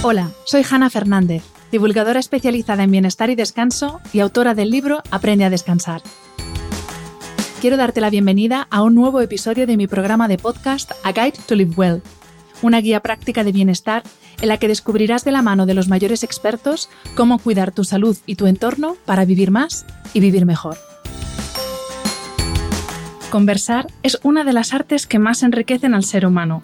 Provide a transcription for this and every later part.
Hola, soy Hanna Fernández, divulgadora especializada en bienestar y descanso y autora del libro Aprende a descansar. Quiero darte la bienvenida a un nuevo episodio de mi programa de podcast A Guide to Live Well, una guía práctica de bienestar en la que descubrirás de la mano de los mayores expertos cómo cuidar tu salud y tu entorno para vivir más y vivir mejor. Conversar es una de las artes que más enriquecen al ser humano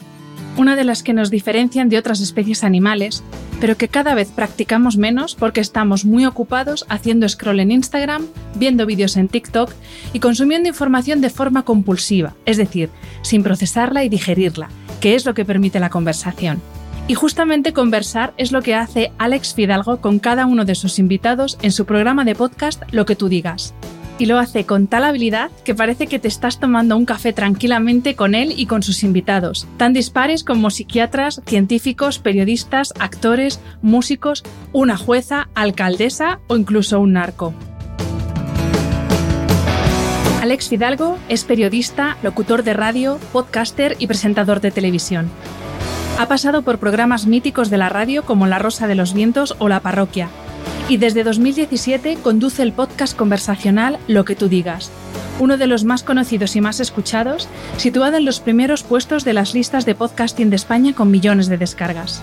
una de las que nos diferencian de otras especies animales, pero que cada vez practicamos menos porque estamos muy ocupados haciendo scroll en Instagram, viendo vídeos en TikTok y consumiendo información de forma compulsiva, es decir, sin procesarla y digerirla, que es lo que permite la conversación. Y justamente conversar es lo que hace Alex Fidalgo con cada uno de sus invitados en su programa de podcast Lo que tú digas y lo hace con tal habilidad que parece que te estás tomando un café tranquilamente con él y con sus invitados, tan dispares como psiquiatras, científicos, periodistas, actores, músicos, una jueza, alcaldesa o incluso un narco. Alex Fidalgo es periodista, locutor de radio, podcaster y presentador de televisión. Ha pasado por programas míticos de la radio como La Rosa de los Vientos o La Parroquia, y desde 2017 conduce el podcast conversacional Lo que tú digas, uno de los más conocidos y más escuchados, situado en los primeros puestos de las listas de podcasting de España con millones de descargas.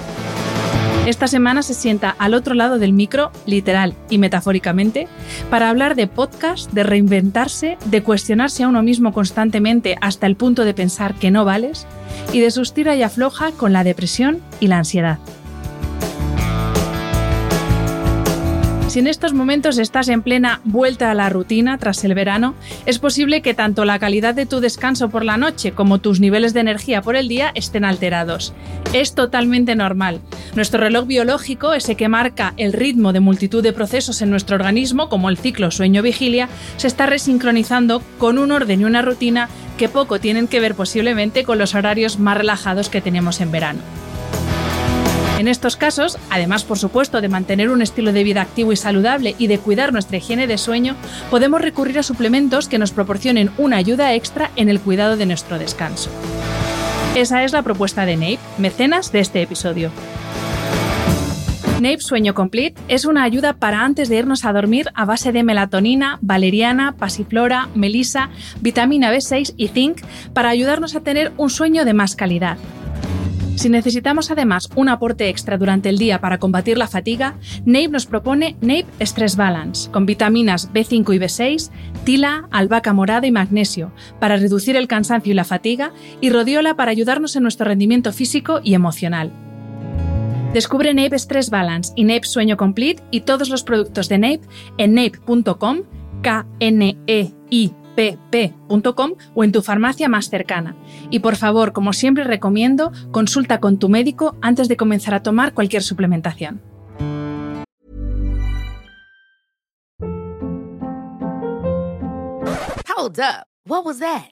Esta semana se sienta al otro lado del micro, literal y metafóricamente, para hablar de podcast, de reinventarse, de cuestionarse a uno mismo constantemente hasta el punto de pensar que no vales y de sus tira y afloja con la depresión y la ansiedad. Si en estos momentos estás en plena vuelta a la rutina tras el verano, es posible que tanto la calidad de tu descanso por la noche como tus niveles de energía por el día estén alterados. Es totalmente normal. Nuestro reloj biológico, ese que marca el ritmo de multitud de procesos en nuestro organismo, como el ciclo sueño-vigilia, se está resincronizando con un orden y una rutina que poco tienen que ver posiblemente con los horarios más relajados que tenemos en verano. En estos casos, además por supuesto de mantener un estilo de vida activo y saludable y de cuidar nuestra higiene de sueño, podemos recurrir a suplementos que nos proporcionen una ayuda extra en el cuidado de nuestro descanso. Esa es la propuesta de Nape, mecenas de este episodio. Nape Sueño Complete es una ayuda para antes de irnos a dormir a base de melatonina, valeriana, pasiflora, melisa, vitamina B6 y zinc para ayudarnos a tener un sueño de más calidad. Si necesitamos además un aporte extra durante el día para combatir la fatiga, NAPE nos propone NAPE Stress Balance, con vitaminas B5 y B6, tila, albahaca morada y magnesio, para reducir el cansancio y la fatiga, y rodiola para ayudarnos en nuestro rendimiento físico y emocional. Descubre NAPE Stress Balance y NAPE Sueño Complete y todos los productos de NAPE en nape.com, k n e i pp.com o en tu farmacia más cercana. Y por favor, como siempre recomiendo, consulta con tu médico antes de comenzar a tomar cualquier suplementación. Hold up. What was that?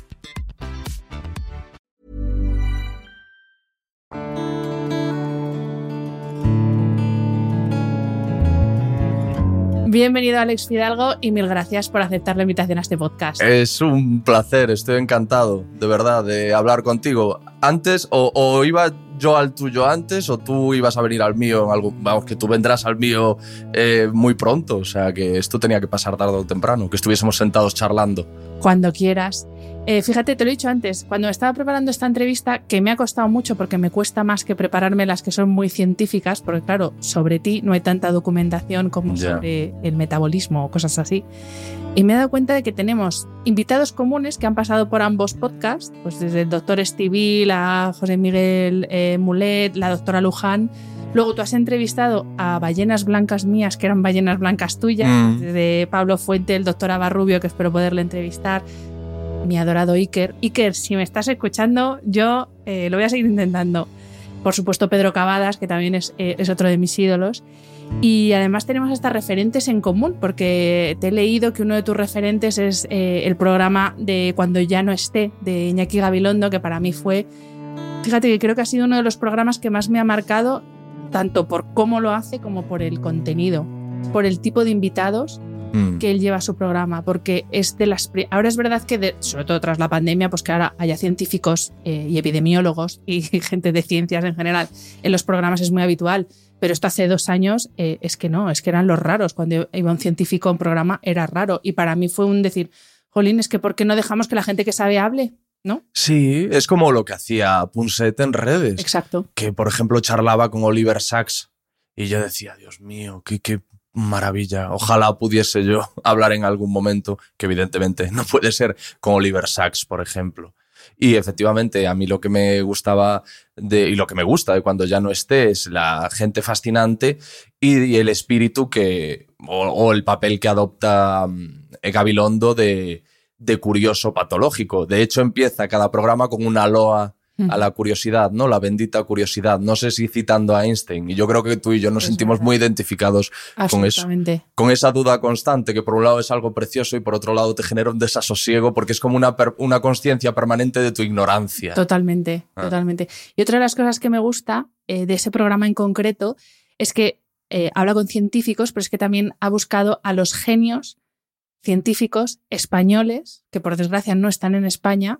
Bienvenido Alex Fidalgo y mil gracias por aceptar la invitación a este podcast. Es un placer, estoy encantado, de verdad, de hablar contigo. Antes, o, iba yo al tuyo antes, o tú ibas a venir al mío, vamos, que tú vendrás al mío eh, muy pronto, o sea que esto tenía que pasar tarde o temprano, que estuviésemos sentados charlando. Cuando quieras. Eh, fíjate, te lo he dicho antes, cuando estaba preparando esta entrevista, que me ha costado mucho porque me cuesta más que prepararme las que son muy científicas, porque claro, sobre ti no hay tanta documentación como sobre el metabolismo o cosas así. Y me he dado cuenta de que tenemos invitados comunes que han pasado por ambos podcasts, pues desde el doctor Estivil a José Miguel eh, Mulet, la doctora Luján. Luego tú has entrevistado a ballenas blancas mías, que eran ballenas blancas tuyas, mm. de Pablo Fuente, el doctor Abarrubio, que espero poderle entrevistar mi adorado Iker. Iker, si me estás escuchando, yo eh, lo voy a seguir intentando. Por supuesto, Pedro Cavadas, que también es, eh, es, otro de mis ídolos. Y además tenemos hasta referentes en común, porque te he leído que uno de tus referentes es eh, el programa de Cuando ya no esté, de Iñaki Gabilondo, que para mí fue, fíjate que creo que ha sido uno de los programas que más me ha marcado, tanto por cómo lo hace como por el contenido, por el tipo de invitados Mm. que él lleva a su programa, porque es de las... Ahora es verdad que, de- sobre todo tras la pandemia, pues que ahora haya científicos eh, y epidemiólogos y gente de ciencias en general en los programas es muy habitual, pero esto hace dos años eh, es que no, es que eran los raros. Cuando iba un científico a un programa era raro y para mí fue un decir, jolín, es que ¿por qué no dejamos que la gente que sabe hable? ¿No? Sí, es como lo que hacía Punset en redes. Exacto. que por ejemplo charlaba con Oliver Sacks y yo decía, Dios mío, qué, qué maravilla, ojalá pudiese yo hablar en algún momento, que evidentemente no puede ser con Oliver Sacks, por ejemplo. Y efectivamente, a mí lo que me gustaba de, y lo que me gusta de cuando ya no esté es la gente fascinante y, el espíritu que, o, el papel que adopta mm, Gabilondo de curioso patológico. De hecho, empieza cada programa con una loa a la curiosidad, ¿no? La bendita curiosidad. No sé si citando a Einstein. Y yo creo que tú y yo nos Es sentimos verdad. muy identificados con eso. Con esa duda constante, que por un lado es algo precioso y por otro lado te genera un desasosiego, porque es como una, una conciencia permanente de tu ignorancia. Totalmente, Ah. totalmente. Y otra de las cosas que me gusta eh, de ese programa en concreto es que eh, habla con científicos, pero es que también ha buscado a los genios científicos españoles, que por desgracia no están en España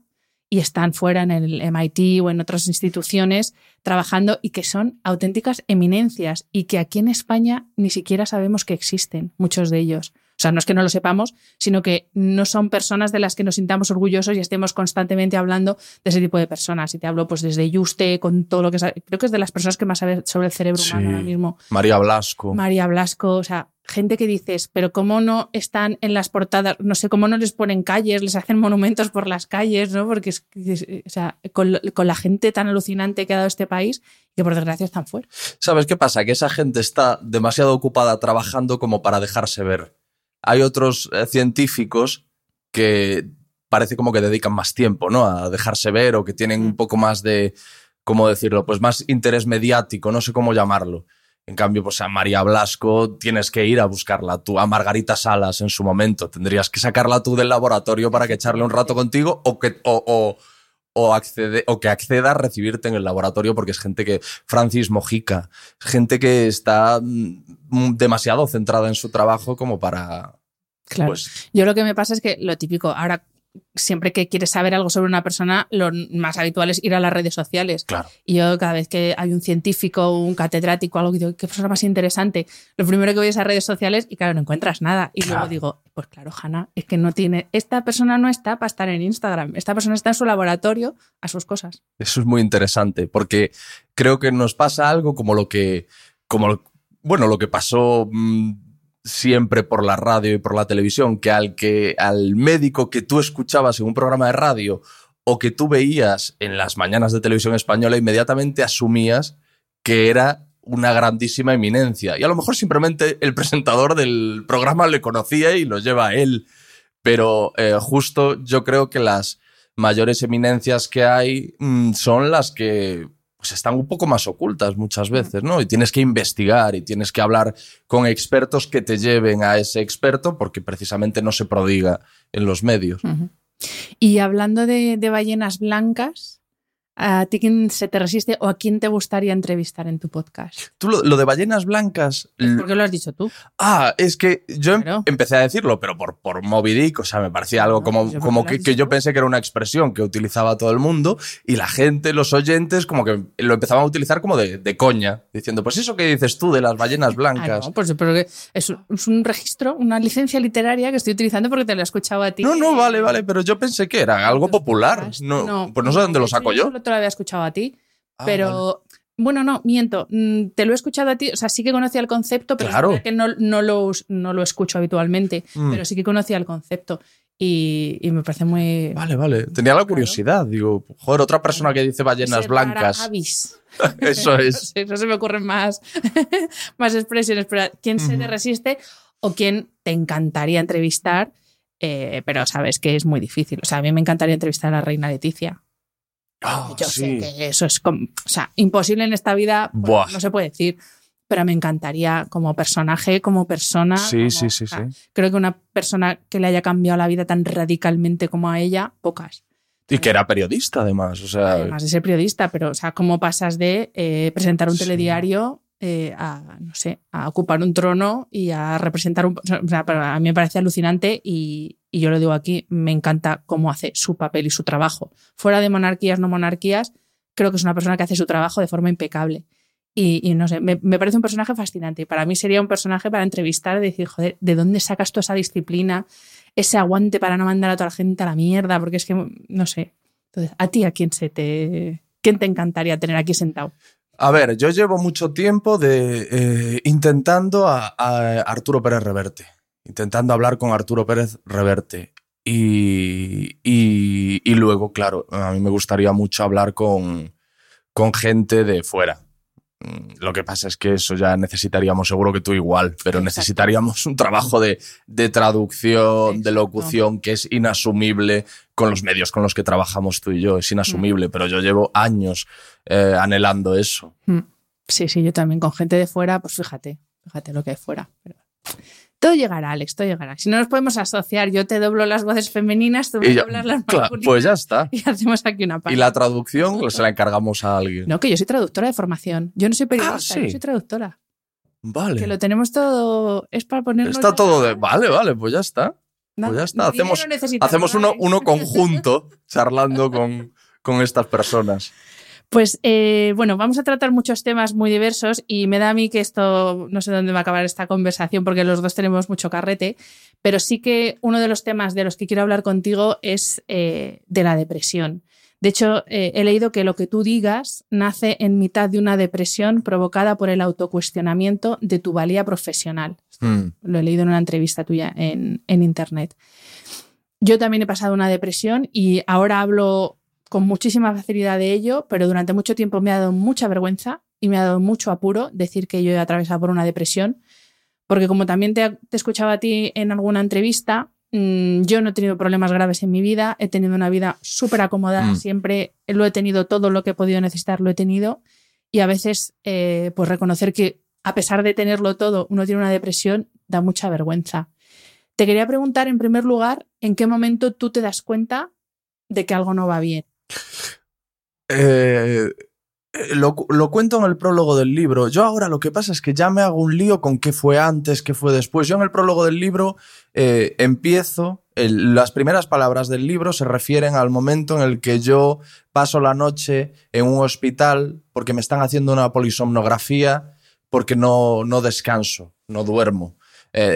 y están fuera en el MIT o en otras instituciones trabajando y que son auténticas eminencias y que aquí en España ni siquiera sabemos que existen, muchos de ellos. O sea, no es que no lo sepamos, sino que no son personas de las que nos sintamos orgullosos y estemos constantemente hablando de ese tipo de personas. Y te hablo pues desde Yuste, con todo lo que sabe. Creo que es de las personas que más sabe sobre el cerebro humano ahora mismo. María Blasco. María Blasco, o sea, gente que dices, pero ¿cómo no están en las portadas? No sé, ¿cómo no les ponen calles, les hacen monumentos por las calles, ¿no? Porque es, es- o sea, con, con la gente tan alucinante que ha dado este país, que por desgracia están fuera. ¿Sabes qué pasa? Que esa gente está demasiado ocupada trabajando como para dejarse ver. Hay otros eh, científicos que parece como que dedican más tiempo, ¿no? A dejarse ver o que tienen un poco más de, ¿cómo decirlo? Pues más interés mediático, no sé cómo llamarlo. En cambio, pues a María Blasco tienes que ir a buscarla tú, a Margarita Salas en su momento. Tendrías que sacarla tú del laboratorio para que echarle un rato contigo o que, o, o- o accede, o que acceda a recibirte en el laboratorio porque es gente que, Francis Mojica, gente que está mm, demasiado centrada en su trabajo como para... Claro. Pues, Yo lo que me pasa es que lo típico, ahora siempre que quieres saber algo sobre una persona, lo más habitual es ir a las redes sociales. claro. Y yo cada vez que hay un científico, un catedrático, algo que digo, qué persona más interesante, lo primero que voy es a redes sociales y claro, no encuentras nada. Y Claro. luego digo, pues claro, Hanna, es que no tiene, esta persona no está para estar en Instagram, esta persona está en su laboratorio a sus cosas. Eso es muy interesante porque creo que nos pasa algo como lo que, como, bueno, lo que pasó mm, siempre por la radio y por la televisión, que al, que al médico que tú escuchabas en un programa de radio o que tú veías en las mañanas de televisión española, inmediatamente asumías que era una grandísima eminencia. Y a lo mejor simplemente el presentador del programa le conocía y lo lleva a él. Pero eh, justo yo creo que las mayores eminencias que hay mm, son las que pues, están un poco más ocultas muchas veces, ¿no? Y tienes que investigar y tienes que hablar con expertos que te lleven a ese experto porque precisamente no se prodiga en los medios. Y hablando de, de ballenas blancas, ¿a ti quién se te resiste o a quién te gustaría entrevistar en tu podcast? Tú lo, lo de ballenas blancas... ¿Por qué lo has dicho tú? Ah, es que yo em- Claro. empecé a decirlo, pero por, por Moby Dick, o sea, me parecía algo No, como, pues yo como que, que yo pensé que era una expresión que utilizaba todo el mundo y la gente, los oyentes, como que lo empezaban a utilizar como de, de coña, diciendo, pues eso que dices tú de las ballenas Ah, blancas. no, pues pero que es, un- es un registro, una licencia literaria que estoy utilizando porque te lo he escuchado a ti. No, no, vale, vale, pero yo pensé que era algo Tus popular. podcasts. No, pues no sé dónde lo hecho, saco yo. Solo te lo había escuchado a ti, Ah, pero bueno, no, miento. mm, Te lo he escuchado a ti, o sea, sí que conocía el concepto, pero es Claro. verdad que no, no, lo, no lo escucho habitualmente, Mm. pero sí que conocía el concepto y, y me parece muy... Vale, vale. Tenía la curiosidad. Digo, joder, otra persona que dice ballenas blancas. avis. Eso es. no se me ocurren más, más expresiones, pero ¿quién se te resiste o quién te encantaría entrevistar? Eh, pero sabes que es muy difícil. O sea, a mí me encantaría entrevistar a la reina Leticia. Ah, Yo sí. sé que eso es como, o sea, imposible en esta vida, no se puede decir. pero me encantaría como personaje, como persona. Sí, como- sí, sí, o sea, sí. Creo que una persona que le haya cambiado la vida tan radicalmente como a ella, pocas. Y que era periodista, además. O sea, Además de ser periodista, pero, o sea, cómo pasas de eh, presentar un Sí. telediario eh, a, no sé, a ocupar un trono y a representar un... O sea, a mí me parece alucinante y, y yo lo digo aquí, me encanta cómo hace su papel y su trabajo. Fuera de monarquías, no monarquías, creo que es una persona que hace su trabajo de forma impecable. Y, no sé, me, parece un personaje fascinante. Para mí sería un personaje para entrevistar y decir, joder, ¿de dónde sacas toda esa disciplina? Ese aguante para no mandar a toda la gente a la mierda, porque es que, no sé. Entonces, ¿a ti a quién se te... ¿Quién te encantaría tener aquí sentado? A ver, yo llevo mucho tiempo de, eh, intentando a Arturo Pérez Reverte, intentando hablar con Arturo Pérez Reverte. Y, y- y luego, claro, a mí me gustaría mucho hablar con, con gente de fuera. Mm, Lo que pasa es que eso ya necesitaríamos, seguro que tú igual, pero Exacto. necesitaríamos un trabajo de, de traducción, de locución, que es inasumible con los medios con los que trabajamos tú y yo. Es inasumible, pero yo llevo años eh, anhelando eso. Mm. Sí, sí, yo también con gente de fuera, pues fíjate, fíjate lo que hay fuera. Pero- Todo llegará, Alex, todo llegará. Si no nos podemos asociar, yo te doblo las voces femeninas, tú me Y ya- doblas las claro, masculinas pues ya está. y hacemos aquí una Y parte. la traducción pues, se la encargamos a alguien. No, que yo soy traductora de formación. Yo no soy periodista, Ah, sí. yo soy traductora. Vale. Que lo tenemos todo, es para ponerlo. Está todo de... Vale, vale, pues ya está. Pues ya está. Hacemos, hacemos uno, uno conjunto charlando con, con estas personas. Pues eh, bueno, vamos a tratar muchos temas muy diversos y me da a mí que esto, no sé dónde va a acabar esta conversación porque los dos tenemos mucho carrete, pero sí que uno de los temas de los que quiero hablar contigo es eh, de la depresión. De hecho, eh, he leído que lo que tú digas nace en mitad de una depresión provocada por el autocuestionamiento de tu valía profesional. Hmm. Lo he leído en una entrevista tuya en, en internet. Yo también he pasado una depresión y ahora hablo con muchísima facilidad de ello, pero durante mucho tiempo me ha dado mucha vergüenza y me ha dado mucho apuro decir que yo he atravesado por una depresión, porque como también te, te escuchaba a ti en alguna entrevista, mm, yo no he tenido problemas graves en mi vida, he tenido una vida súper acomodada, Mm. siempre lo he tenido todo lo que he podido necesitar, lo he tenido, y a veces eh, pues reconocer que a pesar de tenerlo todo, uno tiene una depresión, da mucha vergüenza. Te quería preguntar, en primer lugar, ¿en qué momento tú te das cuenta de que algo no va bien? Eh, eh, lo, lo cuento en el prólogo del libro. Yo ahora lo que pasa es que ya me hago un lío con qué fue antes, qué fue después. Yo en el prólogo del libro eh, empiezo, las primeras palabras del libro se refieren al momento en el que yo paso la noche en un hospital porque me están haciendo una polisomnografía porque no, no descanso, no duermo.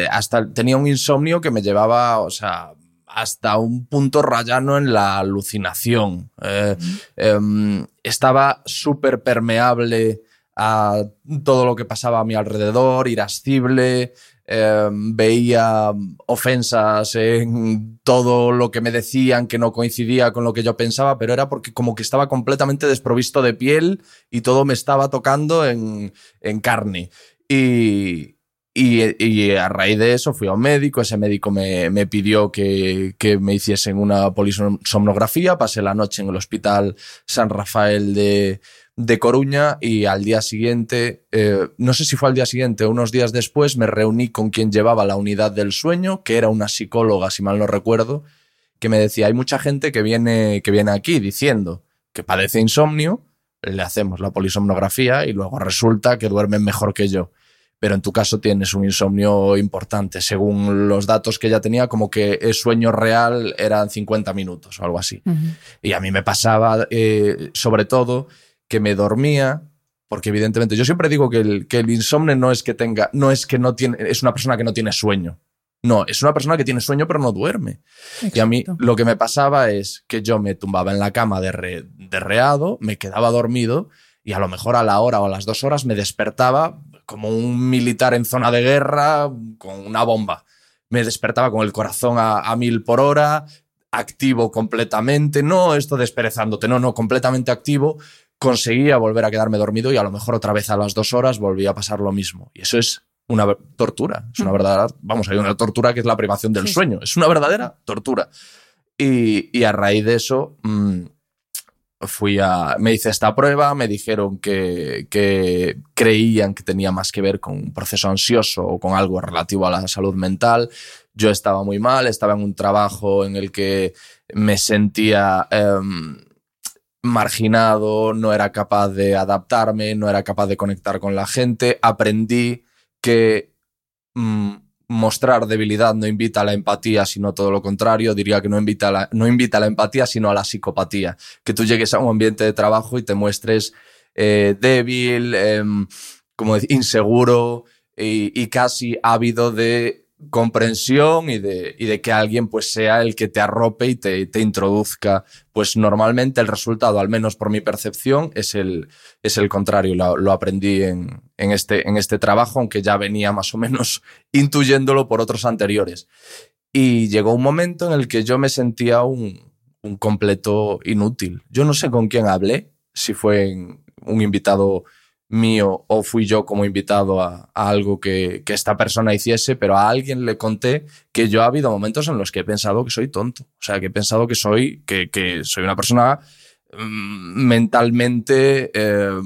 Hasta tenía un insomnio que me llevaba, o sea, hasta un punto rayano en la alucinación. Eh, em, estaba súper permeable a todo lo que pasaba a mi alrededor, irascible, em, veía ofensas en todo lo que me decían que no coincidía con lo que yo pensaba, pero era porque como que estaba completamente desprovisto de piel y todo me estaba tocando en, en carne. Y, y, a raíz de eso fui a un médico, ese médico me, me pidió que, que me hiciesen una polisomnografía, pasé la noche en el hospital San Rafael de, de Coruña y al día siguiente, eh, no sé si fue al día siguiente unos días después, me reuní con quien llevaba la unidad del sueño, que era una psicóloga, si mal no recuerdo, que me decía, hay mucha gente que viene, que viene aquí diciendo que padece insomnio, le hacemos la polisomnografía y luego resulta que duermen mejor que yo pero en tu caso tienes un insomnio importante. Según los datos que ella tenía, como que el sueño real eran 50 minutos o algo así. Y a mí me pasaba, eh, sobre todo, que me dormía, porque evidentemente yo siempre digo que el, que el insomnio no es que tenga, no es que no tiene, es una persona que no tiene sueño. No, es una persona que tiene sueño pero no duerme. Y a mí lo que me pasaba es que yo me tumbaba en la cama de, re- de reado, me quedaba dormido y a lo mejor a la hora o a las dos horas me despertaba como un militar en zona de guerra con una bomba. Me despertaba con el corazón a, a mil por hora, activo completamente, no esto desperezándote, no, no, completamente activo. Conseguía volver a quedarme dormido y a lo mejor otra vez a las dos horas volvía a pasar lo mismo. Y eso es una tortura, es una Mm. verdadera, vamos, hay una tortura que es la privación del Sí. sueño, es una verdadera tortura. Y, y a raíz de eso, mm, fui a, me hice esta prueba, me dijeron que, creían que tenía más que ver con un proceso ansioso o con algo relativo a la salud mental. Yo estaba muy mal, estaba en un trabajo en el que me sentía em, marginado, no era capaz de adaptarme, no era capaz de conectar con la gente. Aprendí que mm, mostrar debilidad no invita a la empatía, sino todo lo contrario. Diría que no invita a la, no invita a la empatía, sino a la psicopatía. Que tú llegues a un ambiente de trabajo y te muestres eh, débil, em, como inseguro y casi ávido de comprensión y de, y de que alguien pues sea el que te arrope y te, te, introduzca. Pues normalmente el resultado, al menos por mi percepción, es el, es el contrario. Lo, lo aprendí en, en, este, en este trabajo, aunque ya venía más o menos intuyéndolo por otros anteriores. Y llegó un momento en el que yo me sentía un, un completo inútil. Yo no sé con quién hablé, si fue un invitado mío o fui yo como invitado a, a algo que, que, esta persona hiciese, pero a alguien le conté que yo ha habido momentos en los que he pensado que soy tonto. O sea, que he pensado que soy, que, que soy una persona mmm, mentalmente... Eh,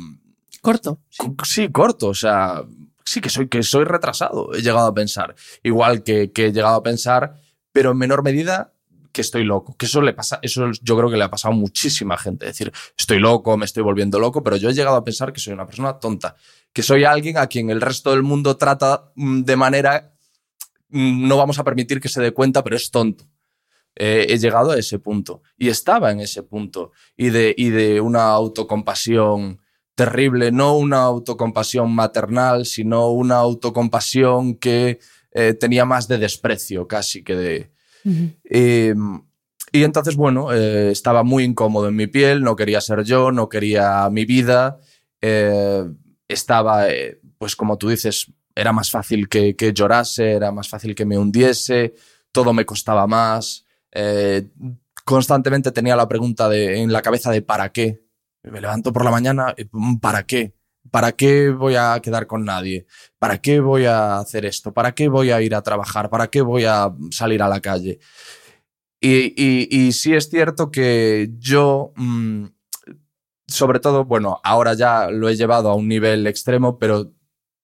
corto. Sí. sí, corto. O sea, sí que soy, que soy retrasado, he llegado a pensar. Igual que, que he llegado a pensar, pero en menor medida que estoy loco. Que eso le pasa, eso yo creo que le ha pasado a muchísima gente. decir, estoy loco, me estoy volviendo loco, pero yo he llegado a pensar que soy una persona tonta. Que soy alguien a quien el resto del mundo trata de manera. No vamos a permitir que se dé cuenta, pero es tonto. He llegado a ese punto. Y estaba en ese punto. Y de, y de una autocompasión terrible, no una autocompasión maternal, sino una autocompasión que eh, tenía más de desprecio casi que de, Eh, y entonces, bueno, eh, estaba muy incómodo en mi piel, no quería ser yo, no quería mi vida. Eh, estaba, pues como tú dices, era más fácil que, que, llorase, era más fácil que me hundiese, todo me costaba más. Eh, constantemente tenía la pregunta de, en la cabeza de ¿para qué? Me levanto por la mañana, ¿para qué? ¿Para qué voy a quedar con nadie? ¿Para qué voy a hacer esto? ¿Para qué voy a ir a trabajar? ¿Para qué voy a salir a la calle? Y, sí es cierto que yo, mmm, sobre todo, bueno, ahora ya lo he llevado a un nivel extremo, pero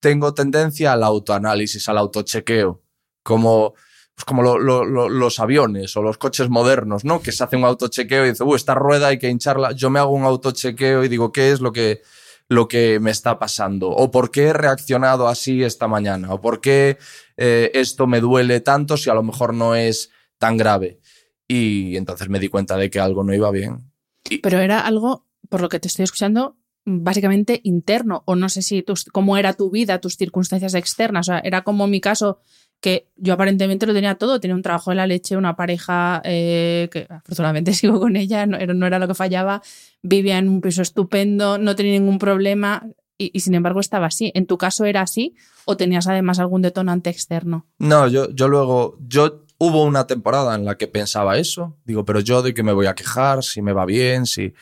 tengo tendencia al autoanálisis, al autochequeo, como, pues como lo, lo, lo, los aviones o los coches modernos, ¿no? Que se hace un autochequeo y dice, uh, esta rueda hay que hincharla. Yo me hago un autochequeo y digo, ¿qué es lo que lo que me está pasando o por qué he reaccionado así esta mañana o por qué eh, esto me duele tanto si a lo mejor no es tan grave. Y entonces me di cuenta de que algo no iba bien. Y... Pero era algo, por lo que te estoy escuchando, básicamente interno o no sé si tus, cómo era tu vida, tus circunstancias externas. O sea, era como mi caso que yo aparentemente lo tenía todo, tenía un trabajo de la leche, una pareja eh, que afortunadamente sigo con ella, no, no, era lo que fallaba, vivía en un piso estupendo, no tenía ningún problema y, y, sin embargo estaba así. ¿En tu caso era así o tenías además algún detonante externo? No, yo, yo luego, yo hubo una temporada en la que pensaba eso, digo, pero yo de qué me voy a quejar, si me va bien, si...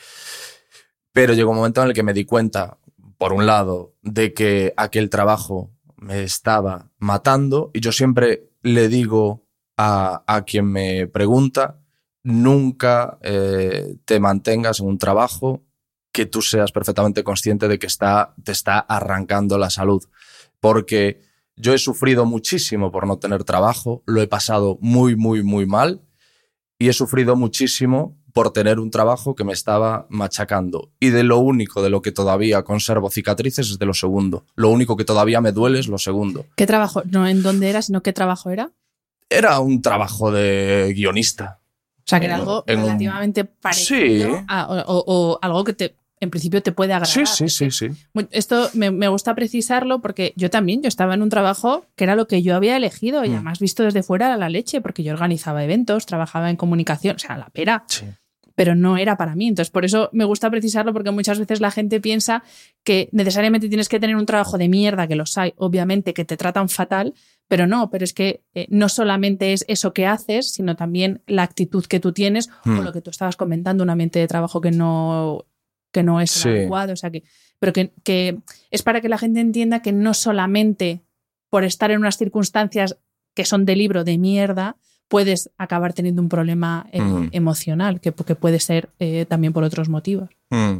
Pero llegó un momento en el que me di cuenta, por un lado, de que aquel trabajo me estaba matando y yo siempre le digo a, a quien me pregunta, nunca eh, te mantengas en un trabajo que tú seas perfectamente consciente de que está, te está arrancando la salud. Porque yo he sufrido muchísimo por no tener trabajo, lo he pasado muy, muy, muy mal y he sufrido muchísimo por tener un trabajo que me estaba machacando. Y de lo único de lo que todavía conservo cicatrices es de lo segundo. Lo único que todavía me duele es lo segundo. ¿Qué trabajo? No en dónde era, sino qué trabajo era. Era un trabajo de guionista. O sea, que era algo en relativamente un... parecido sí. a, o, algo que te, en principio te puede agradar. Sí, sí, sí, sí. Esto me, me, gusta precisarlo porque yo también, yo estaba en un trabajo que era lo que yo había elegido y mm. además visto desde fuera la leche, porque yo organizaba eventos, trabajaba en comunicación, o sea, la pera. Sí pero no era para mí. Entonces, por eso me gusta precisarlo, porque muchas veces la gente piensa que necesariamente tienes que tener un trabajo de mierda, que los hay, obviamente, que te tratan fatal, pero no, pero es que eh, no solamente es eso que haces, sino también la actitud que tú tienes hmm. o lo que tú estabas comentando, un ambiente de trabajo que no, que no es sí. adecuado, o sea que, pero que, que es para que la gente entienda que no solamente por estar en unas circunstancias que son de libro de mierda, puedes acabar teniendo un problema eh, mm. emocional, que, que, puede ser eh, también por otros motivos. Mm.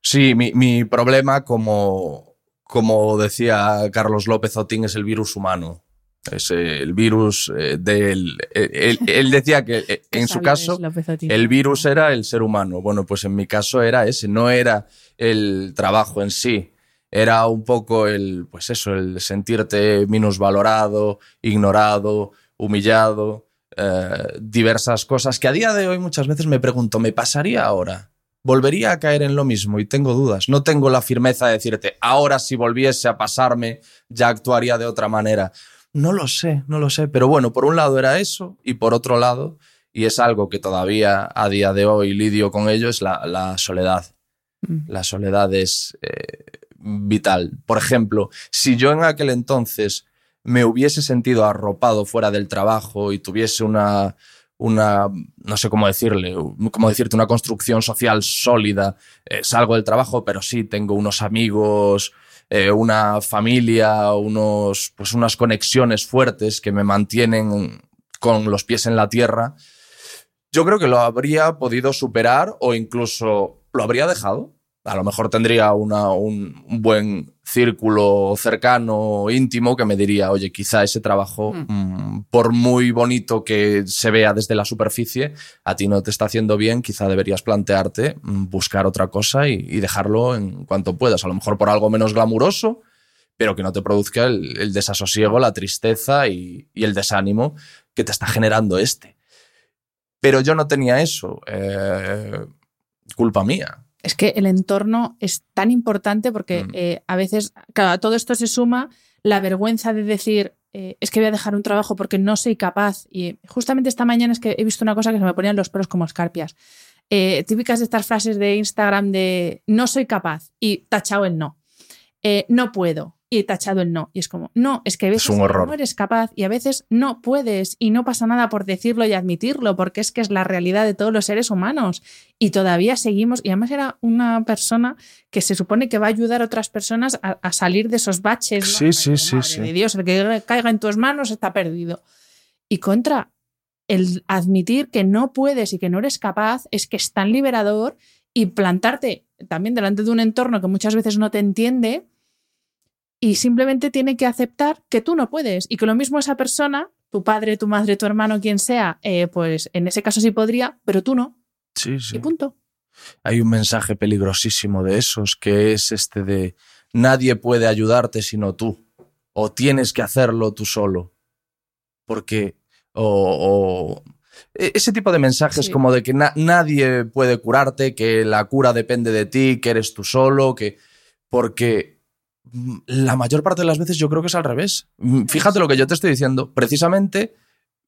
Sí, mi, mi problema, como, como decía Carlos López Otín, es el virus humano. Es el virus eh, del... Él, él decía que en su caso el virus era el ser humano. Bueno, pues en mi caso era ese, no era el trabajo en sí. Era un poco el, pues eso, el sentirte minusvalorado, ignorado, humillado, eh, diversas cosas que a día de hoy muchas veces me pregunto, ¿me pasaría ahora? ¿Volvería a caer en lo mismo? Y tengo dudas. No tengo la firmeza de decirte, ahora si volviese a pasarme, ya actuaría de otra manera. No lo sé, no lo sé. Pero bueno, por un lado era eso y por otro lado, y es algo que todavía a día de hoy lidio con ello, es la, la soledad. Mm. La soledad es eh, vital. Por ejemplo, si yo en aquel entonces me hubiese sentido arropado fuera del trabajo y tuviese una, una no sé cómo decirle, cómo decirte, una construcción social sólida, eh, salgo del trabajo, pero sí tengo unos amigos, eh, una familia, unos, pues unas conexiones fuertes que me mantienen con los pies en la tierra, yo creo que lo habría podido superar o incluso lo habría dejado. A lo mejor tendría una- un, un buen círculo cercano, íntimo, que me diría, oye, quizá ese trabajo, mm, por muy bonito que se vea desde la superficie, a ti no te está haciendo bien, quizá deberías plantearte mm, buscar otra cosa y, y dejarlo en cuanto puedas. A lo mejor por algo menos glamuroso, pero que no te produzca el, el desasosiego, la tristeza y, y el desánimo que te está generando este. Pero yo no tenía eso. eh, culpa mía. Es que el entorno es tan importante porque Mm. eh, a veces, claro, a todo esto se suma la vergüenza de decir, eh, es que voy a dejar un trabajo porque no soy capaz. Y justamente esta mañana es que he visto una cosa que se me ponían los pelos como escarpias. Eh, típicas de estas frases de Instagram de no soy capaz y tachado el no. No puedo y tachado el no. Y es como, no, es que a veces un horror. no eres capaz y a veces no puedes y no pasa nada por decirlo y admitirlo porque es que es la realidad de todos los seres humanos y todavía seguimos, y además era una persona que se supone que va a ayudar a otras personas a, a salir de esos baches. ¿no? Sí, sí, Ay, sí, sí. de Dios, el que caiga en tus manos está perdido. Y contra, el admitir que no puedes y que no eres capaz es que es tan liberador y plantarte también delante de un entorno que muchas veces no te entiende y simplemente tiene que aceptar que tú no puedes y que lo mismo esa persona, tu padre, tu madre, tu hermano, quien sea, eh, pues en ese caso sí podría, pero tú no. Sí, sí. Y punto. Hay un mensaje peligrosísimo de esos que es este de nadie puede ayudarte sino tú. O tienes que hacerlo tú solo. Porque. O. o- e- ese tipo de mensajes Sí. como de que na- nadie puede curarte, que la cura depende de ti, que eres tú solo, que. Porque la mayor parte de las veces yo creo que es al revés. Mm, Fíjate lo que yo te estoy diciendo. Precisamente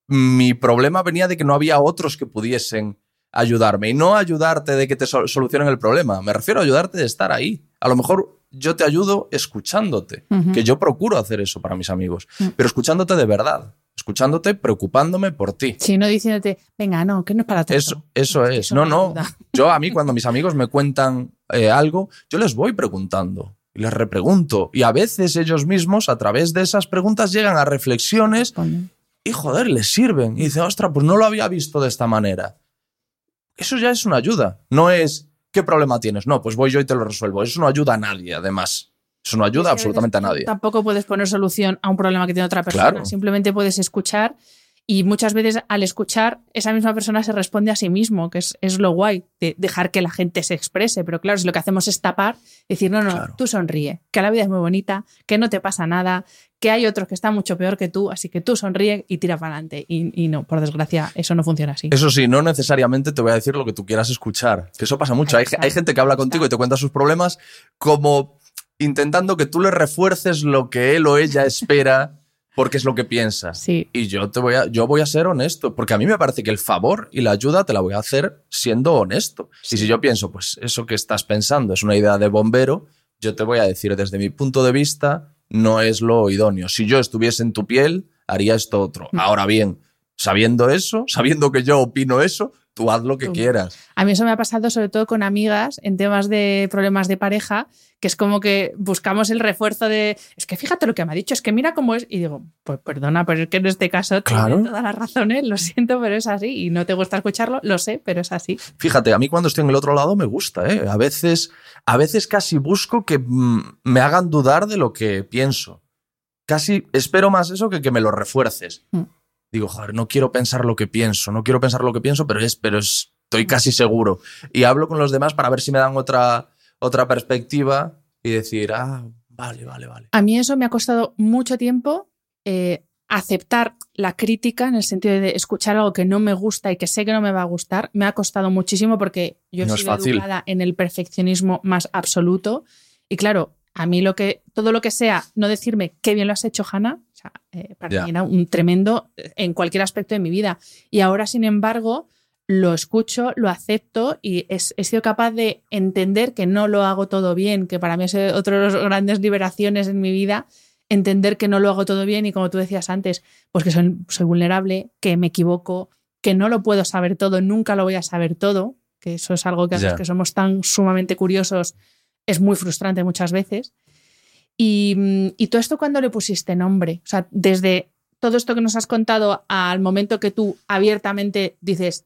mi problema venía de que no había otros que pudiesen ayudarme y no ayudarte de que te sol- solucionen el problema. Me refiero a ayudarte de estar ahí. A lo mejor yo te ayudo escuchándote, que yo procuro hacer eso para mis amigos, Mm. pero escuchándote de verdad, escuchándote preocupándome por ti. Si no diciéndote, venga, no, que no es para. Eso, eso es. eso No, no no. ayuda. Yo a mí cuando mis amigos me cuentan eh, algo, yo les voy preguntando y les repregunto. Y a veces ellos mismos, a través de esas preguntas, llegan a reflexiones y joder, les sirven. Y dice, ostras, pues no lo había visto de esta manera. Eso ya es una ayuda. No es, ¿qué problema tienes? No, pues voy yo y te lo resuelvo. Eso no ayuda a nadie, además. Eso no ayuda Es que absolutamente a nadie. Tampoco puedes poner solución a un problema que tiene otra persona. Claro. Simplemente puedes escuchar y muchas veces al escuchar esa misma persona se responde a sí mismo, que es, es lo guay, de dejar que la gente se exprese. Pero claro, si lo que hacemos es tapar, decir, no, no, Claro. tú sonríe, que la vida es muy bonita, que no te pasa nada, que hay otros que están mucho peor que tú, así que tú sonríe y tira para adelante. Y, y no, por desgracia, eso no funciona así. Eso sí, no necesariamente te voy a decir lo que tú quieras escuchar. Que eso pasa mucho. Hay, hay gente que habla contigo y te cuenta sus problemas como intentando que tú le refuerces lo que él o ella espera porque es lo que piensa. Sí. Y yo te voy a, yo voy a ser honesto, porque a mí me parece que el favor y la ayuda te la voy a hacer siendo honesto. Y si yo pienso, pues eso que estás pensando es una idea de bombero, yo te voy a decir desde mi punto de vista, no es lo idóneo. Si yo estuviese en tu piel, haría esto otro. Ahora bien, sabiendo eso, sabiendo que yo opino eso, tú haz lo que quieras. A mí eso me ha pasado sobre todo con amigas en temas de problemas de pareja, que es como que buscamos el refuerzo de, es que fíjate lo que me ha dicho, es que mira cómo es. Y digo, pues perdona, pero es que en este caso Claro. tiene todas las razones, lo siento, pero es así. Y no te gusta escucharlo, lo sé, pero es así. Fíjate, a mí cuando estoy en el otro lado me gusta, ¿eh? A veces, a veces casi busco que mm, me hagan dudar de lo que pienso. Casi espero más eso que que me lo refuerces. Mm. Digo, joder, no quiero pensar lo que pienso, no quiero pensar lo que pienso, pero es, pero es- estoy casi seguro. Y hablo con los demás para ver si me dan otra, otra perspectiva y decir, ah, vale, vale, vale. A mí eso me ha costado mucho tiempo eh, aceptar la crítica en el sentido de escuchar algo que no me gusta y que sé que no me va a gustar. Me ha costado muchísimo porque yo he No es sido educada en el perfeccionismo más absoluto. Y claro, a mí lo que, todo lo que sea no decirme qué bien lo has hecho, Hanna, o sea, eh, para mí era un tremendo eh, en cualquier aspecto de mi vida. Y ahora, sin embargo, lo escucho, lo acepto y es- he sido capaz de entender que no lo hago todo bien, que para mí es otra de las grandes liberaciones en mi vida, entender que no lo hago todo bien y como tú decías antes, pues que soy, soy vulnerable, que me equivoco, que no lo puedo saber todo, nunca lo voy a saber todo, que eso es algo que a los que somos tan sumamente curiosos es muy frustrante muchas veces. Y, mm, y todo esto cuando le pusiste nombre, o sea, desde todo esto que nos has contado al momento que tú abiertamente dices,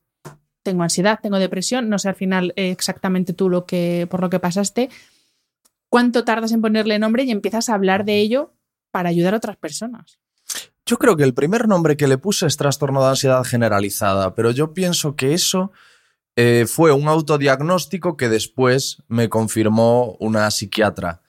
tengo ansiedad, tengo depresión, no sé al final exactamente tú lo que, por lo que pasaste, ¿cuánto tardas en ponerle nombre y empiezas a hablar de ello para ayudar a otras personas? Yo creo que el primer nombre que le puse es trastorno de ansiedad generalizada, pero yo pienso que eso eh, fue un autodiagnóstico que después me confirmó una psiquiatra.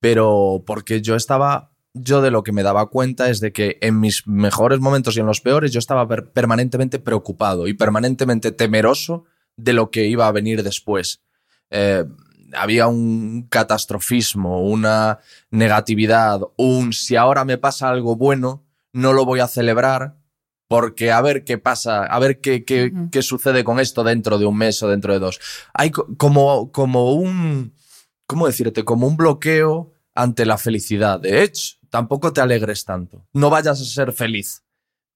Pero porque yo estaba, yo de lo que me daba cuenta es de que en mis mejores momentos y en los peores yo estaba per- permanentemente preocupado y permanentemente temeroso de lo que iba a venir después. Eh, había un catastrofismo, una negatividad, un si ahora me pasa algo bueno, no lo voy a celebrar porque a ver qué pasa, a ver qué, qué, qué sucede con esto dentro de un mes o dentro de dos. Hay co- como, como un, ¿cómo decirte? Como un bloqueo ante la felicidad. De hecho, tampoco te alegres tanto. No vayas a ser feliz.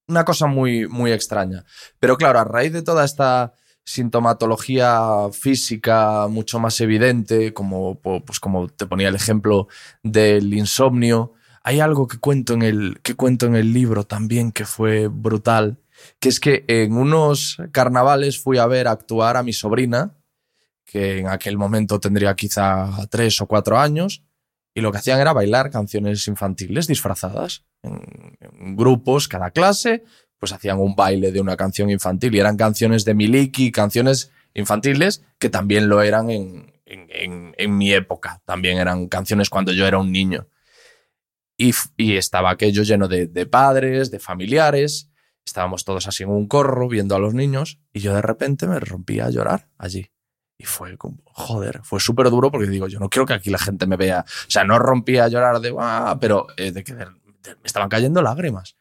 Una cosa muy, muy extraña. Pero claro, a raíz de toda esta sintomatología física mucho más evidente, como, pues como te ponía el ejemplo del insomnio, hay algo que cuento en el, que cuento en el libro también que fue brutal, que es que en unos carnavales fui a ver actuar a mi sobrina, que en aquel momento tendría quizá tres o cuatro años, y lo que hacían era bailar canciones infantiles disfrazadas en, grupos, cada clase, pues hacían un baile de una canción infantil y eran canciones de Miliki, canciones infantiles que también lo eran en, en- mi época, también eran canciones cuando yo era un niño. Y, y estaba aquello lleno de, de padres, de familiares, estábamos todos así en un corro viendo a los niños y yo de repente me rompía a llorar allí. Y fue como, joder, fue súper duro porque digo, yo no quiero que aquí la gente me vea. O sea, no rompía a llorar de, ah, pero eh, de que me estaban cayendo lágrimas.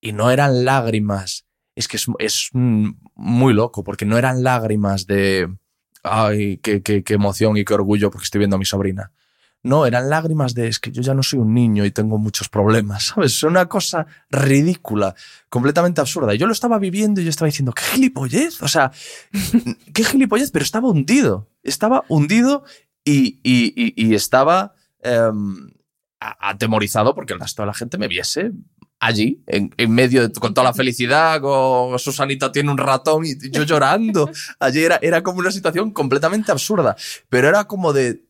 Y no eran lágrimas, es que es, muy loco, porque no eran lágrimas de, ay, qué, qué, qué emoción y qué orgullo porque estoy viendo a mi sobrina. No, eran lágrimas de, es que yo ya no soy un niño y tengo muchos problemas, ¿sabes? Es una cosa ridícula, completamente absurda. Y yo lo estaba viviendo y yo estaba diciendo, qué gilipollez, o sea, qué gilipollez, pero estaba hundido, estaba hundido y, y- y- y estaba em, atemorizado porque el resto de la gente me viese allí, en, en medio de con toda la felicidad, con Susanita tiene un ratón y yo llorando. Allí era, era como una situación completamente absurda, pero era como de...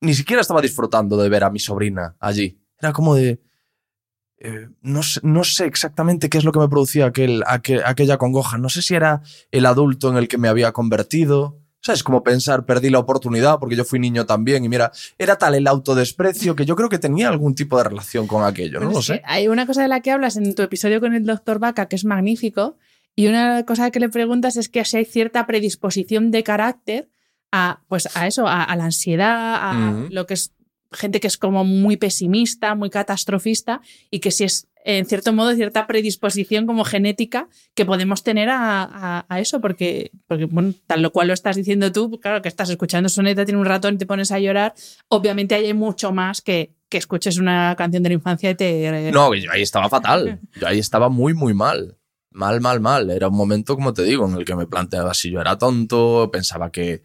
Ni siquiera estaba disfrutando de ver a mi sobrina allí. Era como de... eh, no, sé, no sé exactamente qué es lo que me producía aquel, aquel- aquella congoja. No sé si era el adulto en el que me había convertido. ¿Sabes? Como pensar, perdí la oportunidad porque yo fui niño también. Y mira, era tal el autodesprecio que yo creo que tenía algún tipo de relación con aquello. No Pero lo sé. Hay una cosa de la que hablas en tu episodio con el doctor Vaca que es magnífico y una cosa que le preguntas es que si hay cierta predisposición de carácter a, pues a eso, a, a la ansiedad, a lo que es gente que es como muy pesimista, muy catastrofista y que si es en cierto modo cierta predisposición como genética que podemos tener a, a- a eso porque, porque bueno, tal lo cual lo estás diciendo tú, claro que estás escuchando Soneta, tiene un ratón y te pones a llorar, obviamente hay mucho más que, que escuches una canción de la infancia y te... No, yo ahí estaba fatal. Yo ahí estaba muy, muy mal. Mal, mal, mal. Era un momento, como te digo, en el que me planteaba si yo era tonto, pensaba que,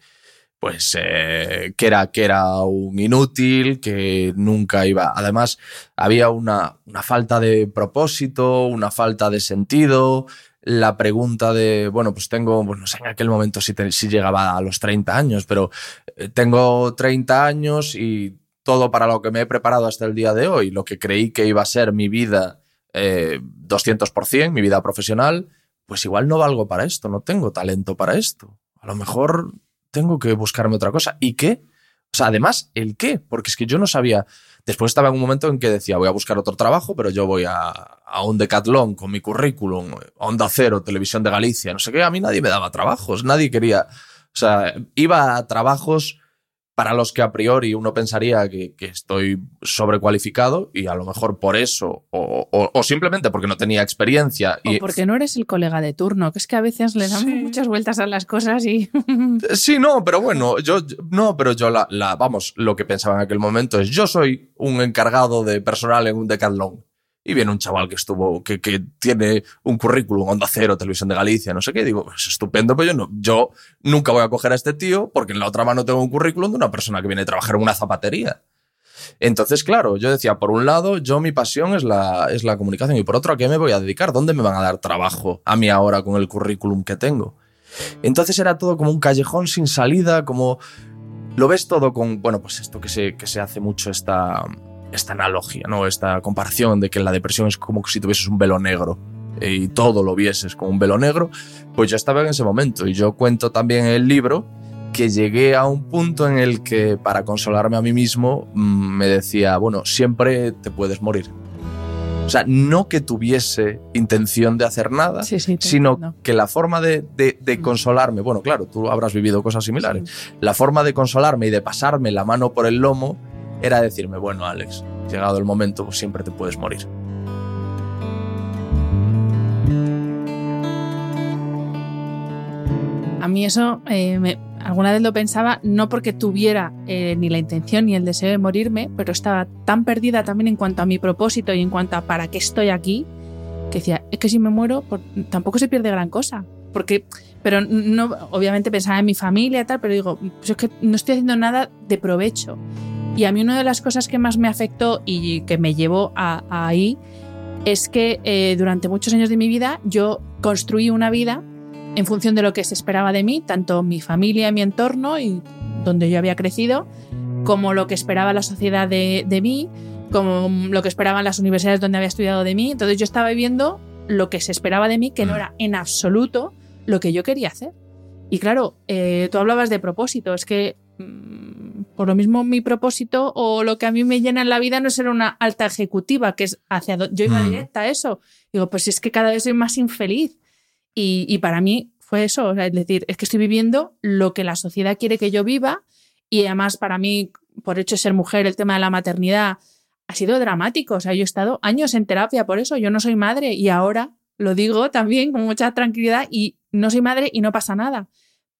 pues, eh, que, era, que era un inútil, que nunca iba. Además, había una, una falta de propósito, una falta de sentido. La pregunta de, bueno, pues tengo, pues no sé en aquel momento si, si llegaba a los 30 años, pero eh, tengo 30 años y todo para lo que me he preparado hasta el día de hoy, lo que creí que iba a ser mi vida eh, 200%, mi vida profesional, pues igual no valgo para esto, no tengo talento para esto. A lo mejor tengo que buscarme otra cosa. ¿Y qué? O sea, además, ¿el qué? Porque es que yo no sabía. Después estaba en un momento en que decía, voy a buscar otro trabajo, pero yo voy a, a un decatlón con mi currículum, Onda Cero, Televisión de Galicia, no sé qué. A mí nadie me daba trabajos, nadie quería. O sea, iba a trabajos para los que a priori uno pensaría que, que estoy sobrecualificado y a lo mejor por eso, o, o- o simplemente porque no tenía experiencia. O Y, porque no eres el colega de turno, que es que a veces le damos Sí. muchas vueltas a las cosas y... Sí, no, pero bueno, yo, no, pero yo la, la, vamos, lo que pensaba en aquel momento es, yo soy un encargado de personal en un decathlon. Y viene un chaval que estuvo, que, que tiene un currículum, Onda Cero, Televisión de Galicia, no sé qué, digo, pues estupendo, pero yo no, yo nunca voy a coger a este tío porque en la otra mano tengo un currículum de una persona que viene a trabajar en una zapatería. Entonces, claro, yo decía, por un lado, yo mi pasión es la, es la comunicación y por otro, ¿a qué me voy a dedicar? ¿Dónde me van a dar trabajo a mí ahora con el currículum que tengo? Entonces era todo como un callejón sin salida, como lo ves todo con, bueno, pues esto que se, que se hace mucho esta, esta analogía, ¿no? Esta comparación de que la depresión es como si tuvieses un velo negro y todo lo vieses con un velo negro, pues yo estaba en ese momento y yo cuento también en el libro que llegué a un punto en el que para consolarme a mí mismo mm, me decía, bueno, siempre te puedes morir. O sea, no que tuviese intención de hacer nada, Sí, sí, te sino entiendo. que la forma de, de- de Mm. consolarme, bueno, claro, tú habrás vivido cosas similares, la forma de consolarme y de pasarme la mano por el lomo era decirme, bueno, Alex, llegado el momento, pues siempre te puedes morir. A mí eso, eh, me- alguna vez lo pensaba, no porque tuviera eh, ni la intención ni el deseo de morirme, pero estaba tan perdida también en cuanto a mi propósito y en cuanto a para qué estoy aquí, que decía, es que si me muero, por- tampoco se pierde gran cosa. Porque, pero no, obviamente pensaba en mi familia y tal, pero digo, pues es que no estoy haciendo nada de provecho. Y a mí una de las cosas que más me afectó y que me llevó a, ahí es que eh, durante muchos años de mi vida yo construí una vida en función de lo que se esperaba de mí, tanto mi familia, mi entorno y donde yo había crecido, como lo que esperaba la sociedad de, de mí, como lo que esperaban las universidades donde había estudiado de mí. Entonces yo estaba viviendo lo que se esperaba de mí, que no era en absoluto lo que yo quería hacer. Y claro, eh, tú hablabas de propósito, es que mm, por lo mismo mi propósito o lo que a mí me llena en la vida no es ser una alta ejecutiva, que es hacia donde yo iba Mm. directa a eso. Digo, pues es que cada vez soy más infeliz. Y, y para mí fue eso, o sea, es decir, es que estoy viviendo lo que la sociedad quiere que yo viva y además para mí, por hecho de ser mujer, el tema de la maternidad ha sido dramático. O sea, yo he estado años en terapia por eso, yo no soy madre y ahora lo digo también con mucha tranquilidad y no soy madre y no pasa nada.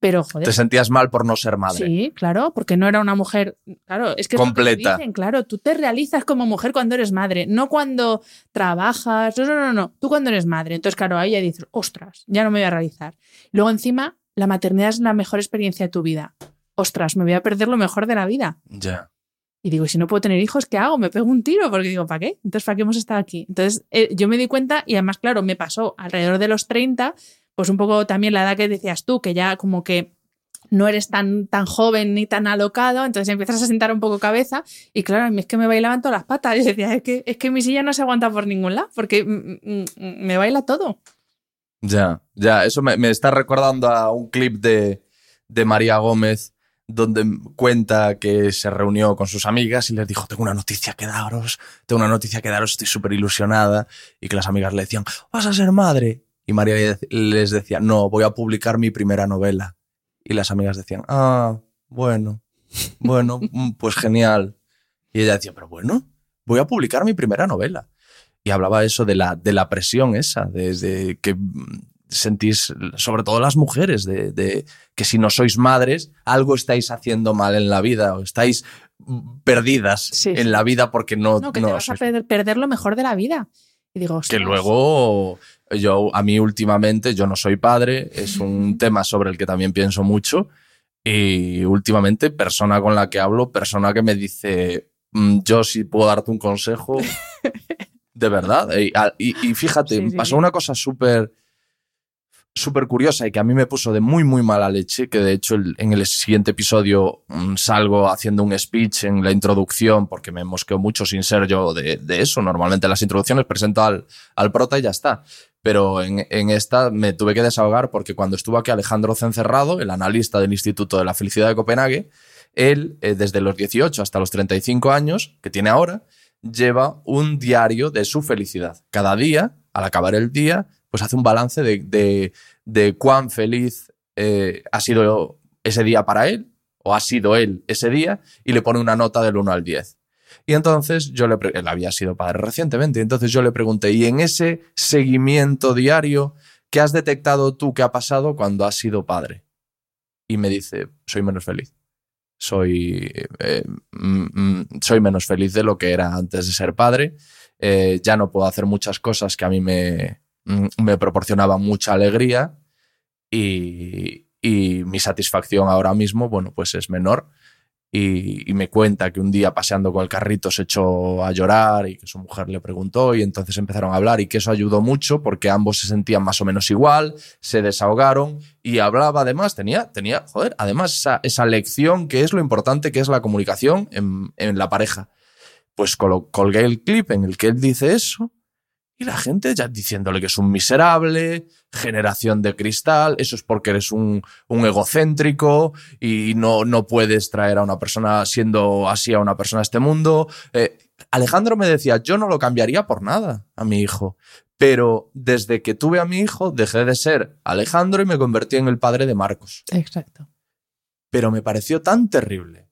Pero, joder. Te sentías mal por no ser madre. Sí, claro, porque no era una mujer. Claro, es que es Completa. dicen, claro, tú te realizas como mujer cuando eres madre, no cuando trabajas. No, no, no, no. Tú cuando eres madre. Entonces, claro, ahí ya dices, ostras, ya no me voy a realizar. Luego, encima, la maternidad es la mejor experiencia de tu vida. Ostras, me voy a perder lo mejor de la vida. Ya. Y digo, ¿y si no puedo tener hijos, ¿qué hago? Me pego un tiro, porque digo, ¿para qué? Entonces, ¿para qué hemos estado aquí? Entonces, eh, yo me di cuenta, y además, claro, me pasó alrededor de los 30, pues un poco también la edad que decías tú, que ya como que no eres tan, tan joven ni tan alocado, entonces empiezas a sentar un poco cabeza, y claro, a mí es que me bailaban todas las patas. Yo decía, es que, es que mi silla no se aguanta por ningún lado, porque me baila todo. Ya, ya, eso me, me está recordando a un clip de, de María Gómez donde cuenta que se reunió con sus amigas y les dijo, tengo una noticia que daros, tengo una noticia que daros, estoy súper ilusionada. Y que las amigas le decían, vas a ser madre. Y María le- les decía, no, voy a publicar mi primera novela. Y las amigas decían, ah, bueno, bueno, mm, pues genial. Y ella decía, pero bueno, voy a publicar mi primera novela. Y hablaba eso de la, de la presión esa, desde que mm, sentís, sobre todo las mujeres, de, de que si no sois madres, algo estáis haciendo mal en la vida o estáis mm, perdidas Sí, en la vida porque no, No, que no te vas a perder, perder lo mejor de la vida. Y digo, que luego yo, a mí últimamente, yo no soy padre, es un tema sobre el que también pienso mucho. Y últimamente, persona con la que hablo, persona que me dice, "Mm, yo sí puedo darte un consejo, de verdad. Y, a- y- y fíjate, Sí, pasó una cosa súper súper curiosa y que a mí me puso de muy, muy mala leche, que de hecho el- en el siguiente episodio mm, salgo haciendo un speech en la introducción, porque me mosqueo mucho sin ser yo de, de eso. Normalmente en las introducciones presento al, al prota y ya está. Pero en, esta me tuve que desahogar porque cuando estuvo aquí Alejandro Cencerrado, el analista del Instituto de la Felicidad de Copenhague, él, eh, desde los 18 hasta los 35 años que tiene ahora, lleva un diario de su felicidad. Cada día, al acabar el día, pues hace un balance de, de- de cuán feliz eh, ha sido ese día para él, o ha sido él ese día, y le pone una nota del 1 al 10. Y entonces yo le, él había sido padre recientemente, entonces yo le pregunté, ¿y en ese seguimiento diario, qué has detectado tú que ha pasado cuando has sido padre? Y me dice, soy menos feliz. Soy, eh, mm, mm, soy menos feliz de lo que era antes de ser padre. Eh, ya no puedo hacer muchas cosas que a mí me, mm, me proporcionaban mucha alegría y, y mi satisfacción ahora mismo, bueno, pues es menor. Y, y me cuenta que un día paseando con el carrito se echó a llorar y que su mujer le preguntó y entonces empezaron a hablar y que eso ayudó mucho porque ambos se sentían más o menos igual, se desahogaron y hablaba además, tenía, tenía joder, además esa, esa lección que es lo importante que es la comunicación en, en la pareja. Pues colgué el clip en el que él dice eso y la gente ya diciéndole que es un miserable, generación de cristal, eso es porque eres un, un egocéntrico y no, no puedes traer a una persona siendo así a una persona a este mundo. Eh, Alejandro me decía, yo no lo cambiaría por nada a mi hijo, pero desde que tuve a mi hijo dejé de ser Alejandro y me convertí en el padre de Marcos. Exacto. Pero me pareció tan terrible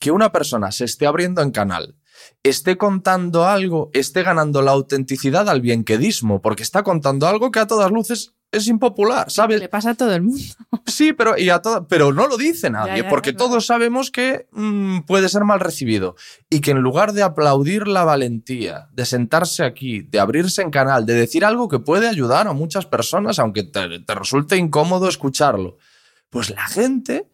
que una persona se esté abriendo en canal, esté contando algo, esté ganando la autenticidad al bienquedismo, porque está contando algo que a todas luces es impopular, ¿sabes? Le pasa a todo el mundo. Sí, pero, y a toda- pero no lo dice nadie, Ya, ya, porque claro. todos sabemos que mm, puede ser mal recibido. Y que en lugar de aplaudir la valentía, de sentarse aquí, de abrirse en canal, de decir algo que puede ayudar a muchas personas, aunque te, te resulte incómodo escucharlo, pues la gente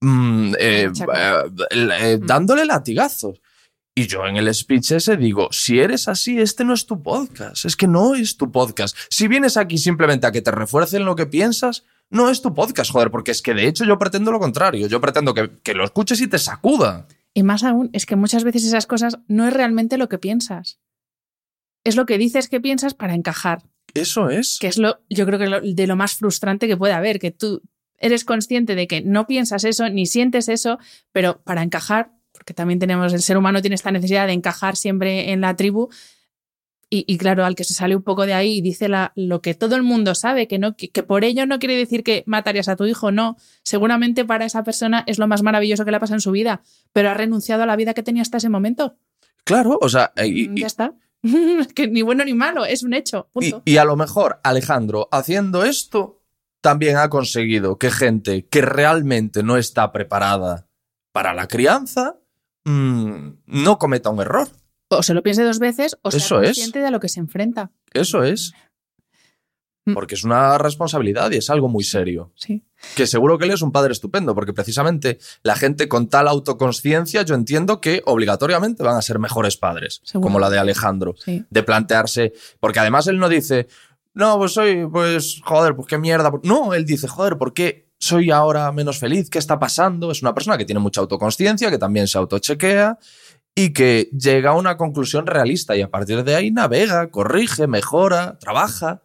mm, eh, eh, eh, dándole latigazos. Y yo en el speech ese digo, si eres así, este no es tu podcast, es que no es tu podcast. Si vienes aquí simplemente a que te refuercen lo que piensas, no es tu podcast, joder, porque es que de hecho yo pretendo lo contrario, yo pretendo que, que lo escuches y te sacuda. Y más aún, es que muchas veces esas cosas no es realmente lo que piensas. Es lo que dices que piensas para encajar. Eso es. Que es lo, yo creo que lo- de lo más frustrante que puede haber, que tú eres consciente de que no piensas eso, ni sientes eso, pero para encajar, porque también tenemos, el ser humano tiene esta necesidad de encajar siempre en la tribu. Y, y claro, al que se sale un poco de ahí y dice la- lo que todo el mundo sabe, que, no, que, que por ello no quiere decir que matarías a tu hijo, no. Seguramente para esa persona es lo más maravilloso que le ha pasado en su vida, pero ha renunciado a la vida que tenía hasta ese momento. Claro, o sea, y- Mm, y- ya está. Es que ni bueno ni malo, es un hecho. Punto. y a lo mejor Alejandro, haciendo esto, también ha conseguido que gente que realmente no está preparada para la crianza mm, no cometa un error. O se lo piense dos veces o sea es. consciente de a lo que se enfrenta. Eso es. Mm. Porque es una responsabilidad y es algo muy serio. Sí. Que seguro que él es un padre estupendo, porque precisamente la gente con tal autoconsciencia, yo entiendo que obligatoriamente van a ser mejores padres, Seguro. como la de Alejandro. Sí. de plantearse, porque además él no dice, no, pues soy, pues, joder, pues qué mierda. No, él dice, joder, ¿por qué soy ahora menos feliz? ¿Qué está pasando? Es una persona que tiene mucha autoconsciencia, que también se autochequea y que llega a una conclusión realista y a partir de ahí navega, corrige, mejora, trabaja,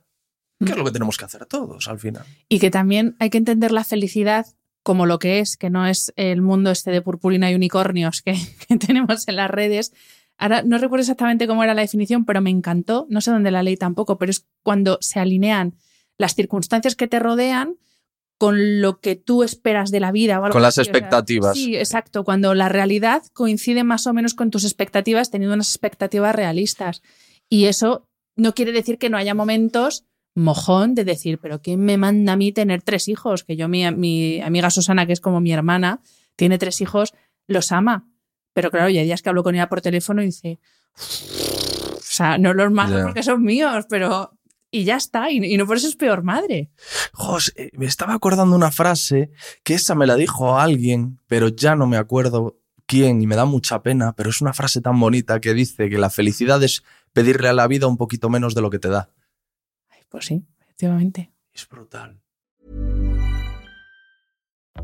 que es lo que tenemos que hacer todos al final. Y que también hay que entender la felicidad como lo que es, que no es el mundo este de purpurina y unicornios que, que tenemos en las redes. Ahora no recuerdo exactamente cómo era la definición, pero me encantó, no sé dónde la leí tampoco, pero es cuando se alinean las circunstancias que te rodean con lo que tú esperas de la vida. O algo Con las así, o sea, expectativas. sí, exacto, cuando la realidad coincide más o menos con tus expectativas, teniendo unas expectativas realistas. Y eso no quiere decir que no haya momentos mojón de decir, pero ¿quién me manda a mí tener tres hijos? Que yo, mi, mi amiga Susana, que es como mi hermana, tiene tres hijos, los ama. Pero claro, y hay días que hablo con ella por teléfono y dice, o sea, no los Ya. porque son míos, pero y ya está, y, y no por eso es peor madre. José, me estaba acordando una frase que esa me la dijo alguien, pero ya no me acuerdo quién y me da mucha pena, pero es una frase tan bonita que dice que la felicidad es pedirle a la vida un poquito menos de lo que te da. Ay, pues sí, efectivamente. Es brutal.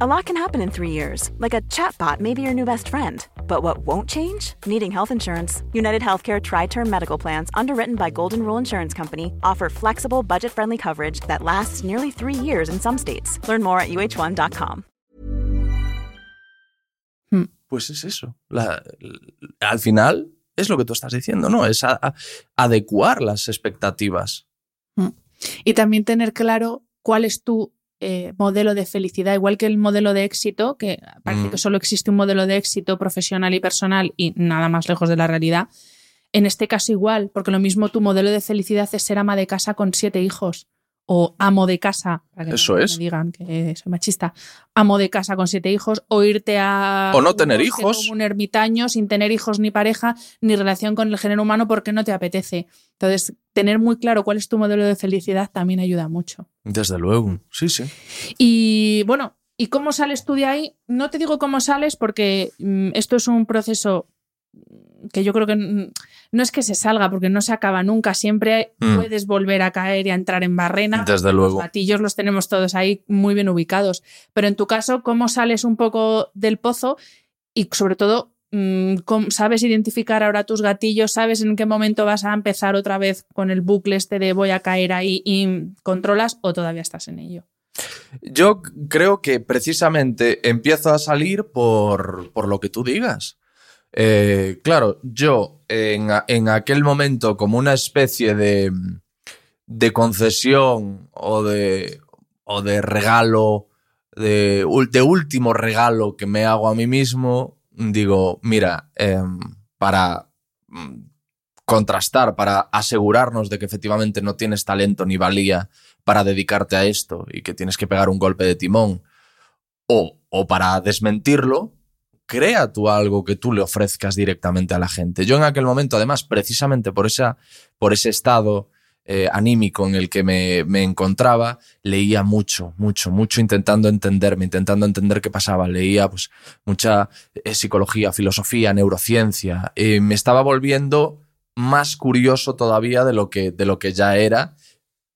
A lot can happen in three years, like a chatbot may be your new best friend. But what won't change? Needing health insurance. United Healthcare Tri Term Medical Plans, underwritten by Golden Rule Insurance Company, offer flexible, budget friendly coverage that lasts nearly three years in some states. Learn more at uh1.com. Hmm. Pues es eso. La- al final es lo que tú estás diciendo, ¿no? Es a- a- adecuar las expectativas. Hmm. Y también tener claro cuál es tu eh, modelo de felicidad, igual que el modelo de éxito, que parece Mm. que solo existe un modelo de éxito profesional y personal y nada más lejos de la realidad. En este caso igual, porque lo mismo tu modelo de felicidad es ser ama de casa con siete hijos o amo de casa, para que Eso no es. me digan que soy machista, amo de casa con siete hijos o irte a... O no tener hijos. un ermitaño sin tener hijos ni pareja ni relación con el género humano porque no te apetece. Entonces, tener muy claro cuál es tu modelo de felicidad también ayuda mucho. Desde luego. Sí, sí. Y bueno, ¿y cómo sales tú de ahí? No te digo cómo sales porque mm, esto es un proceso que yo creo que no es que se salga porque no se acaba nunca, siempre Mm. puedes volver a caer y a entrar en barrena. Desde Los luego. gatillos los tenemos todos ahí muy bien ubicados. Pero en tu caso, ¿cómo sales un poco del pozo? Y sobre todo, mm, ¿cómo- ¿sabes identificar ahora tus gatillos? ¿Sabes en qué momento vas a empezar otra vez con el bucle este de voy a caer ahí y controlas o todavía estás en ello? Yo creo que precisamente empiezo a salir por, por lo que tú digas. Eh, claro, yo en, en aquel momento como una especie de, de concesión o de, o de regalo, de último regalo que me hago a mí mismo, digo, mira, em, para mm, contrastar, para asegurarnos de que efectivamente no tienes talento ni valía para dedicarte a esto y que tienes que pegar un golpe de timón, o, o para desmentirlo, crea tú algo que tú le ofrezcas directamente a la gente. Yo en aquel momento, además, precisamente por, esa, por ese estado eh, anímico en el que me, me encontraba, leía mucho, mucho, mucho intentando entenderme, intentando entender qué pasaba. Leía pues, mucha eh, psicología, filosofía, neurociencia. Eh, me estaba volviendo más curioso todavía de lo que, de lo que ya era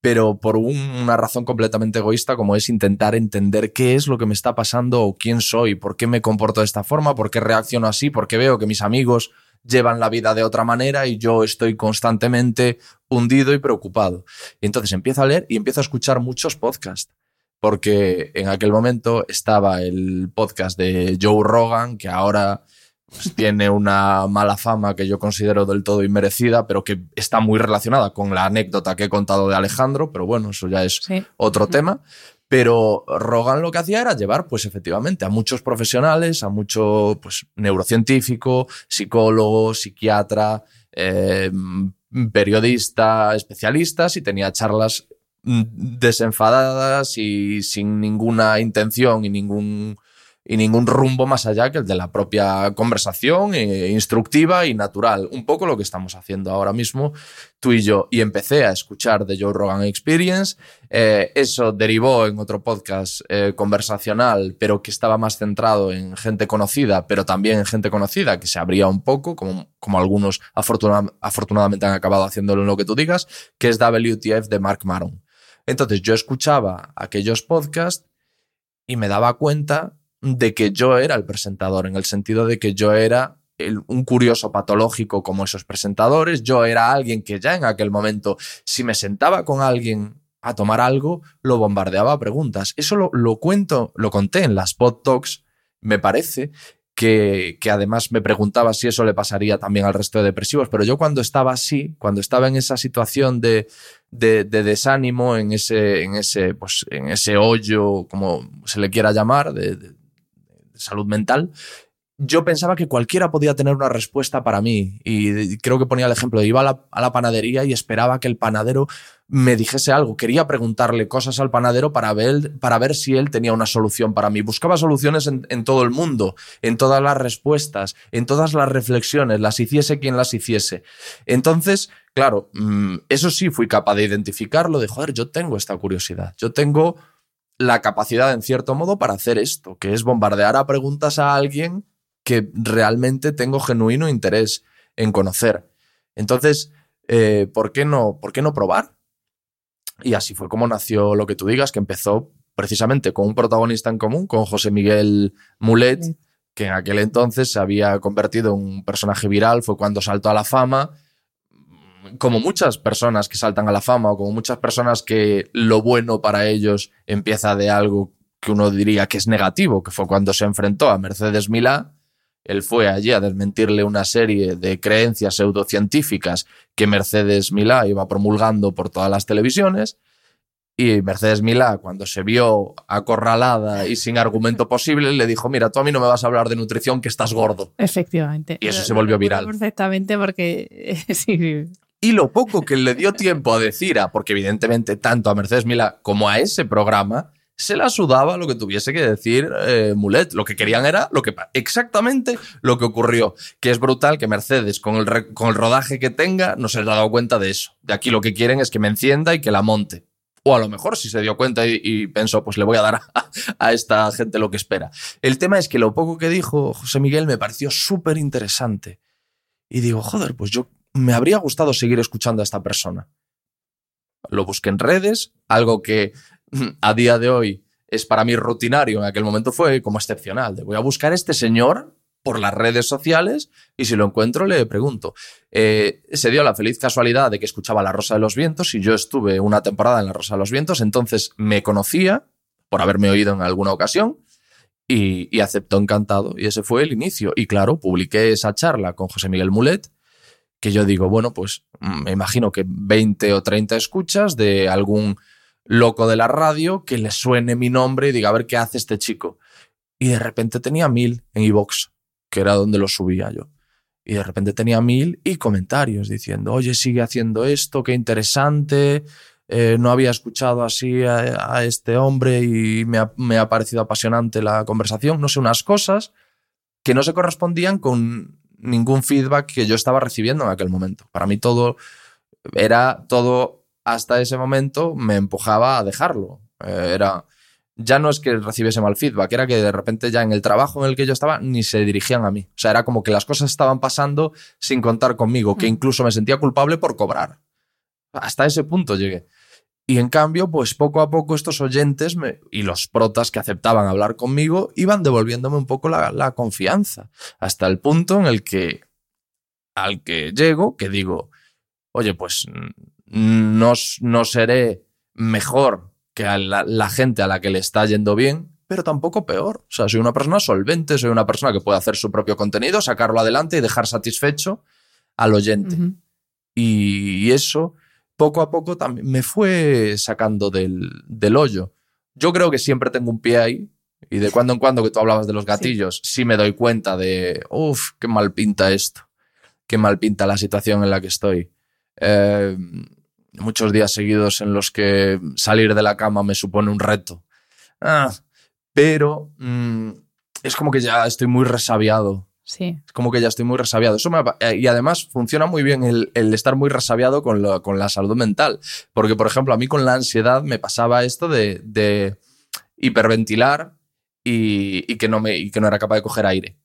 pero por un- una razón completamente egoísta como es intentar entender qué es lo que me está pasando o quién soy, por qué me comporto de esta forma, por qué reacciono así, por qué veo que mis amigos llevan la vida de otra manera y yo estoy constantemente hundido y preocupado. Entonces empiezo a leer y empiezo a escuchar muchos podcasts. Porque en aquel momento estaba el podcast de Joe Rogan, que ahora pues, tiene una mala fama que yo considero del todo inmerecida, pero que está muy relacionada con la anécdota que he contado de Alejandro, pero bueno, eso ya es Sí. otro tema. Pero Rogan lo que hacía era llevar, pues efectivamente, a muchos profesionales, a mucho pues, neurocientífico, psicólogo, psiquiatra, eh, periodista, especialistas, y tenía charlas mm, desenfadadas y sin ninguna intención y ningún y ningún rumbo más allá que el de la propia conversación eh, instructiva y natural. Un poco lo que estamos haciendo ahora mismo tú y yo. Y empecé a escuchar The Joe Rogan Experience. Eh, eso derivó en otro podcast eh, conversacional, pero que estaba más centrado en gente conocida, pero también en gente conocida, que se abría un poco, como, como algunos afortuna- afortunadamente han acabado haciéndolo en lo que tú digas, que es WTF de Mark Maron. Entonces yo escuchaba aquellos podcasts y me daba cuenta de que yo era el presentador, en el sentido de que yo era un curioso patológico como esos presentadores, yo era alguien que ya en aquel momento, si me sentaba con alguien a tomar algo, lo bombardeaba a preguntas. Eso lo, lo cuento, lo conté en las pod talks, me parece, que, que además me preguntaba si eso le pasaría también al resto de depresivos, pero yo cuando estaba así, cuando estaba en esa situación de, de, de desánimo, en ese, en, ese, pues, en ese hoyo, como se le quiera llamar, de salud mental, yo pensaba que cualquiera podía tener una respuesta para mí. Y creo que ponía el ejemplo iba a la, a la, panadería y esperaba que el panadero me dijese algo. Quería preguntarle cosas al panadero para ver, para ver si él tenía una solución para mí. Buscaba soluciones en, en todo el mundo, en todas las respuestas, en todas las reflexiones, las hiciese quien las hiciese. Entonces, claro, mm, eso sí fui capaz de identificarlo, de joder, yo tengo esta curiosidad, yo tengo la capacidad, en cierto modo, para hacer esto, que es bombardear a preguntas a alguien que realmente tengo genuino interés en conocer. Entonces, eh, ¿por, qué no, ¿por qué no probar? Y así fue como nació lo que tú digas, que empezó precisamente con un protagonista en común, con José Miguel Mulet, que en aquel entonces se había convertido en un personaje viral, fue cuando saltó a la fama. Como muchas personas que saltan a la fama o como muchas personas que lo bueno para ellos empieza de algo que uno diría que es negativo, que fue cuando se enfrentó a Mercedes Milá, él fue allí a desmentirle una serie de creencias pseudocientíficas que Mercedes Milá iba promulgando por todas las televisiones. Y Mercedes Milá, cuando se vio acorralada y sin argumento posible, le dijo, mira, tú a mí no me vas a hablar de nutrición, que estás gordo. Efectivamente. Y eso se volvió viral. Perfectamente porque... sí. Y lo poco que le dio tiempo a decir, a, porque evidentemente tanto a Mercedes Milá como a ese programa, se la sudaba lo que tuviese que decir eh, Mulet. Lo que querían era lo que, exactamente lo que ocurrió. Que es brutal que Mercedes, con el, con el rodaje que tenga, no se haya dado cuenta de eso. De aquí lo que quieren es que me encienda y que la monte. O a lo mejor si se dio cuenta y, y pensó, pues le voy a dar a, a, esta gente lo que espera. El tema es que lo poco que dijo José Miguel me pareció súper interesante. Y digo, joder, pues yo me habría gustado seguir escuchando a esta persona. Lo busqué en redes, algo que a día de hoy es para mí rutinario, en aquel momento fue como excepcional. Voy a buscar a este señor por las redes sociales y si lo encuentro le pregunto. Eh, se dio la feliz casualidad de que escuchaba La Rosa de los Vientos y yo estuve una temporada en La Rosa de los Vientos, entonces me conocía por haberme oído en alguna ocasión y, y aceptó encantado y ese fue el inicio. Y claro, publiqué esa charla con José Miguel Mulet que yo digo, bueno, pues me imagino que 20 o 30 escuchas de algún loco de la radio que le suene mi nombre y diga, a ver qué hace este chico. Y de repente tenía mil en iVox, que era donde lo subía yo. Y de repente tenía mil y comentarios diciendo, oye, sigue haciendo esto, qué interesante, eh, no había escuchado así a, a este hombre y me ha, me ha, parecido apasionante la conversación, no sé, unas cosas que no se correspondían con ningún feedback que yo estaba recibiendo en aquel momento. Para mí todo era todo hasta ese momento me empujaba a dejarlo. Eh, era ya no es que recibiese mal feedback, era que de repente ya en el trabajo en el que yo estaba ni se dirigían a mí. O sea, era como que las cosas estaban pasando sin contar conmigo, que incluso me sentía culpable por cobrar. Hasta ese punto llegué. Y en cambio, pues poco a poco estos oyentes me, y los protas que aceptaban hablar conmigo iban devolviéndome un poco la, la, confianza. Hasta el punto en el que al que llego, que digo, oye, pues no, no seré mejor que a la, la, gente a la que le está yendo bien, pero tampoco peor. O sea, soy una persona solvente, soy una persona que puede hacer su propio contenido, sacarlo adelante y dejar satisfecho al oyente. Uh -huh. y, y eso poco a poco también me fue sacando del, del, hoyo. Yo creo que siempre tengo un pie ahí y de cuando en cuando que tú hablabas de los gatillos, sí, sí me doy cuenta de, uff, qué mal pinta esto, qué mal pinta la situación en la que estoy. Eh, muchos días seguidos en los que salir de la cama me supone un reto. Ah, pero mmm, es como que ya estoy muy resabiado Sí. Es como que ya estoy muy resabiado. Eso me, y además funciona muy bien el, el estar muy resabiado con, lo, con, la salud mental. Porque, por ejemplo, a mí con la ansiedad me pasaba esto de, de hiperventilar y, y, que no me, que no era capaz de coger aire.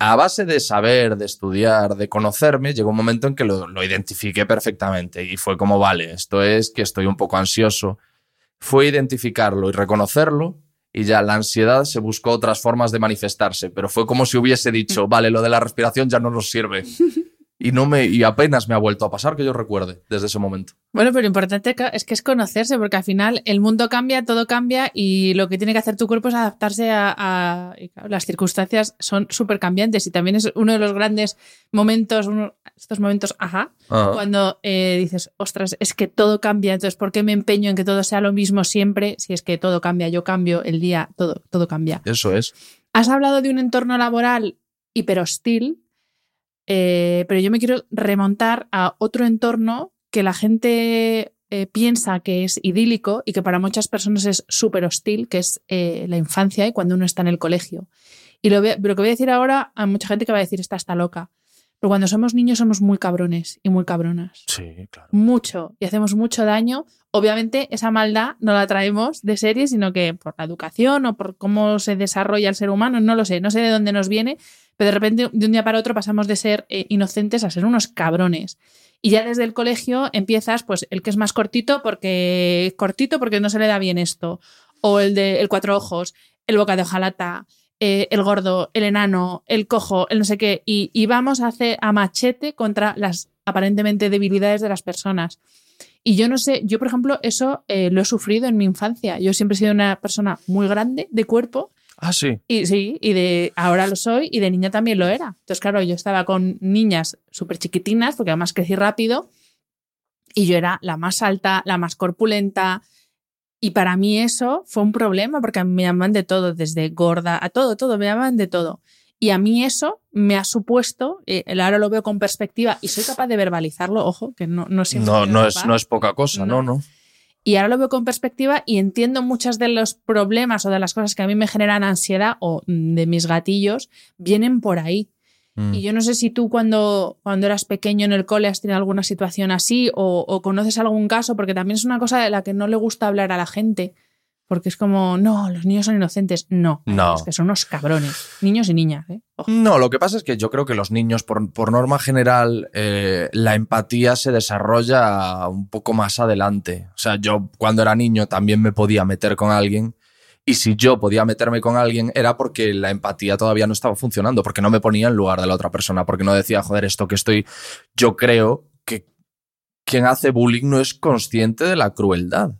A base de saber, de estudiar, de conocerme, llegó un momento en que lo, lo identifiqué perfectamente y fue como, vale, esto es que estoy un poco ansioso. Fue identificarlo y reconocerlo y ya la ansiedad se buscó otras formas de manifestarse, pero fue como si hubiese dicho, vale, lo de la respiración ya no nos sirve. Y, no me, y apenas me ha vuelto a pasar que yo recuerde desde ese momento. Bueno, pero lo importante es que es conocerse, porque al final el mundo cambia, todo cambia y lo que tiene que hacer tu cuerpo es adaptarse a... a las circunstancias son súper cambiantes y también es uno de los grandes momentos, uno, estos momentos, ajá, ajá. cuando eh, dices, ostras, es que todo cambia, entonces ¿por qué me empeño en que todo sea lo mismo siempre? Si es que todo cambia, yo cambio, el día, todo, todo cambia. Eso es. Has hablado de un entorno laboral hiperhostil, eh, pero yo me quiero remontar a otro entorno que la gente eh, piensa que es idílico y que para muchas personas es súper hostil, que es eh, la infancia y cuando uno está en el colegio. Y lo, lo, que voy a decir ahora, a mucha gente que va a decir, esta está loca. Pero cuando somos niños somos muy cabrones y muy cabronas. Sí, claro. Mucho. Y hacemos mucho daño. Obviamente esa maldad no la traemos de serie, sino que por la educación o por cómo se desarrolla el ser humano, no lo sé, no sé de dónde nos viene, pero de repente de un día para otro pasamos de ser eh, inocentes a ser unos cabrones. Y ya desde el colegio empiezas, pues, el que es más cortito porque cortito porque no se le da bien esto. O el de el cuatro ojos, el boca de hojalata, eh, el gordo, el enano, el cojo, el no sé qué. Y, y vamos a hacer a machete contra las aparentemente debilidades de las personas. Y yo no sé, yo por ejemplo, eso eh, lo he sufrido en mi infancia. Yo siempre he sido una persona muy grande de cuerpo. Ah, sí. Y sí, y de ahora lo soy y de niña también lo era. Entonces, claro, yo estaba con niñas súper chiquitinas, porque además crecí rápido, y yo era la más alta, la más corpulenta. Y para mí eso fue un problema, porque me llaman de todo, desde gorda a todo, todo, me llaman de todo. Y a mí eso me ha supuesto, eh, ahora lo veo con perspectiva y soy capaz de verbalizarlo, ojo, que no, no siempre. No, no es, no es poca cosa, no, no. Y ahora lo veo con perspectiva y entiendo muchas de los problemas o de las cosas que a mí me generan ansiedad o de mis gatillos vienen por ahí. Mm. Y yo no sé si tú cuando, cuando eras pequeño en el cole has tenido alguna situación así o, o conoces algún caso, porque también es una cosa de la que no le gusta hablar a la gente. Porque es como, no, los niños son inocentes. No, No. es que son unos cabrones. Niños y niñas, ¿eh? No, lo que pasa es que yo creo que los niños, por, por norma general, eh, la empatía se desarrolla un poco más adelante. O sea, yo cuando era niño también me podía meter con alguien. Y si yo podía meterme con alguien era porque la empatía todavía no estaba funcionando, porque no me ponía en lugar de la otra persona, porque no decía, joder, esto que estoy. Yo creo que quien hace bullying no es consciente de la crueldad.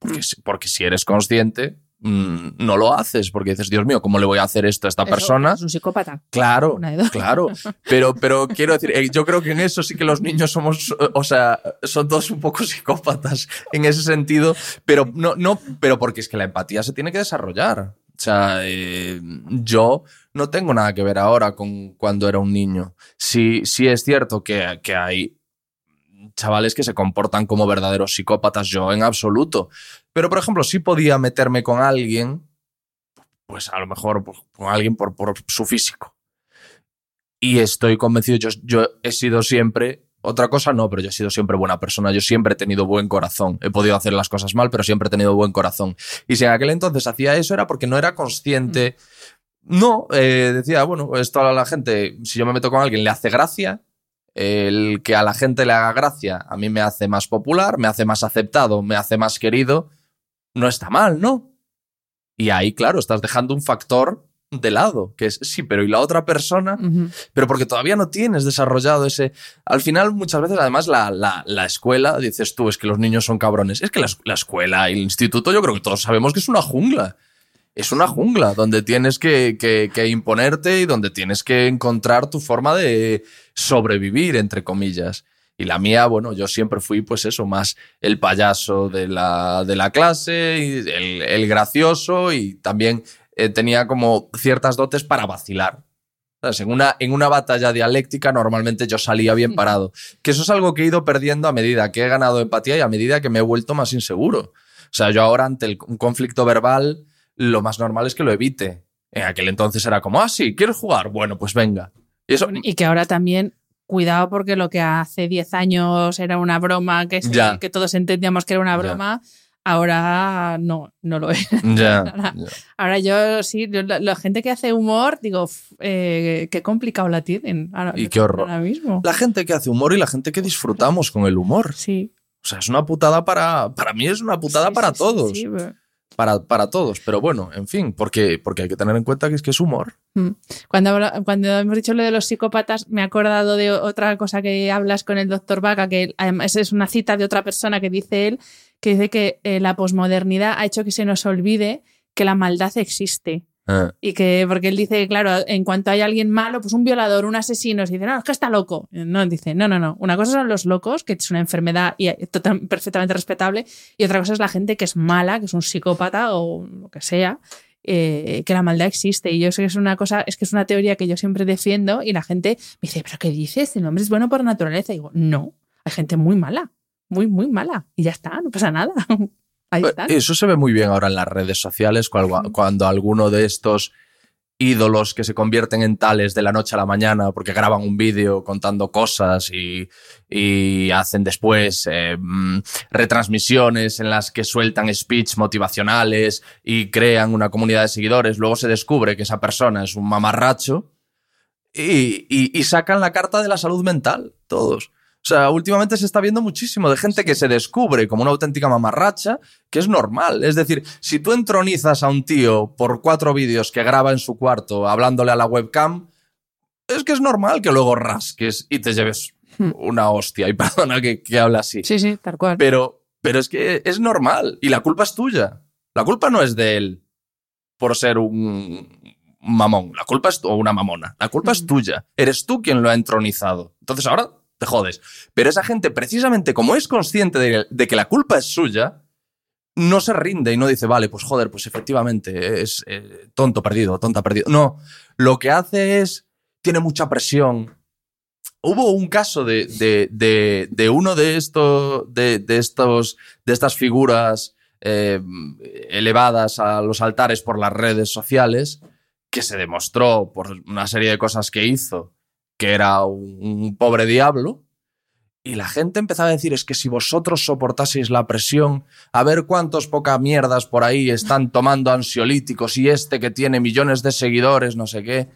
Porque, si- porque si eres consciente, mm, no lo haces, porque dices, Dios mío, ¿cómo le voy a hacer esto a esta Eso persona? Es un psicópata. Claro, claro. Pero, pero quiero decir, eh, yo creo que en eso sí que los niños somos, o sea, son todos un poco psicópatas en ese sentido, pero no, no, pero porque es que la empatía se tiene que desarrollar. O sea, eh, yo no tengo nada que ver ahora con cuando era un niño. Sí, sí es cierto que, que hay chavales que se comportan como verdaderos psicópatas, yo en absoluto. Pero, por ejemplo, sí podía meterme con alguien, pues a lo mejor pues, con alguien por, por su físico. Y estoy convencido, yo, yo he sido siempre, otra cosa no, pero yo he sido siempre buena persona, yo siempre he tenido buen corazón. He podido hacer las cosas mal, pero siempre he tenido buen corazón. Y si en aquel entonces hacía eso era porque no era consciente. No, eh, decía, bueno, esto a la gente, si yo me meto con alguien, le hace gracia. El que a la gente le haga gracia a mí me hace más popular, me hace más aceptado, me hace más querido. No está mal, ¿no? Y ahí, claro, estás dejando un factor de lado, que es, sí, pero ¿y la otra persona? Pero porque todavía no tienes desarrollado ese... Al final, muchas veces, además, la, la- la escuela, dices tú, es que los niños son cabrones. Es que la, la escuela y el instituto, yo creo que todos sabemos que es una jungla. Es una jungla donde tienes que, que- que imponerte y donde tienes que encontrar tu forma de sobrevivir, entre comillas. Y la mía, bueno, yo siempre fui, pues eso, más el payaso de la, de la clase, y el, el gracioso y también eh, tenía como ciertas dotes para vacilar. ¿Sabes? En una, en una batalla dialéctica normalmente yo salía bien parado. Que eso es algo que he ido perdiendo a medida que he ganado empatía y a medida que me he vuelto más inseguro. O sea, yo ahora ante el- un conflicto verbal, lo más normal es que lo evite. En aquel entonces era como, ah, sí, ¿quieres jugar? Bueno, pues venga. Y eso, Y que ahora también, cuidado porque lo que hace 10 años era una broma, que, se- Ya. que todos entendíamos que era una broma, ahora no, no lo es. Ahora- yo sí, yo- la, la gente que hace humor, digo, eh, qué complicado la tienen. Ahora, Y qué horror. Ahora mismo. La gente que hace humor y la gente que disfrutamos con el humor. Sí. O sea, es una putada para... Para mí es una putada Sí, para sí, sí, todos. sí, pero- Para, para todos. Pero bueno, en fin, porque, porque hay que tener en cuenta que es que es humor. Mm. Cuando, cuando hemos dicho lo de los psicópatas, me he acordado de otra cosa que hablas con el doctor Vaca, que además es una cita de otra persona que dice él, que dice que eh, la posmodernidad ha hecho que se nos olvide que la maldad existe. Eh, Y que, porque él dice, claro, en cuanto hay alguien malo, pues un violador, un asesino, se dice, no, es que está loco. No, dice, no, no, no. Una cosa son los locos, que es una enfermedad y total- perfectamente respetable, y otra cosa es la gente que es mala, que es un psicópata o lo que sea. eh, que la maldad existe. Y yo sé que es una cosa, es que es una teoría que yo siempre defiendo y la gente me dice, ¿pero qué dices? El hombre es bueno por naturaleza. Y digo, no, hay gente muy mala, muy, muy mala. Y ya está, no pasa nada. Ahí está. Eso se ve muy bien ahora en las redes sociales, cuando, cuando alguno de estos ídolos que se convierten en tales de la noche a la mañana porque graban un vídeo contando cosas y, y hacen después eh, mm, retransmisiones en las que sueltan speech motivacionales y crean una comunidad de seguidores, luego se descubre que esa persona es un mamarracho y, y- y sacan la carta de la salud mental, todos. O sea, últimamente se está viendo muchísimo de gente que se descubre como una auténtica mamarracha, que es normal. Es decir, si tú entronizas a un tío por cuatro vídeos que graba en su cuarto hablándole a la webcam, es que es normal que luego rasques y te lleves una hostia. Y perdona que, que hable así. Sí, sí, tal cual. Pero, pero es que es normal y la culpa es tuya. La culpa no es de él por ser un mamón. La culpa es o una mamona. La culpa es Mm. tuya. Eres tú quien lo ha entronizado. Entonces ahora te jodes. Pero esa gente, precisamente como es consciente de, que la culpa es suya, no se rinde y no dice, vale, pues joder, pues efectivamente es eh, tonto perdido, tonta perdido. No, lo que hace es, tiene mucha presión. Hubo un caso de, de, de, de uno de, estos de, de, estos, de estas figuras eh, elevadas a los altares por las redes sociales, que se demostró por una serie de cosas que hizo que era un, pobre diablo. Y la gente empezaba a decir, es que si vosotros soportaseis la presión, a ver cuántos poca mierdas por ahí están tomando ansiolíticos y este que tiene millones de seguidores, no sé qué.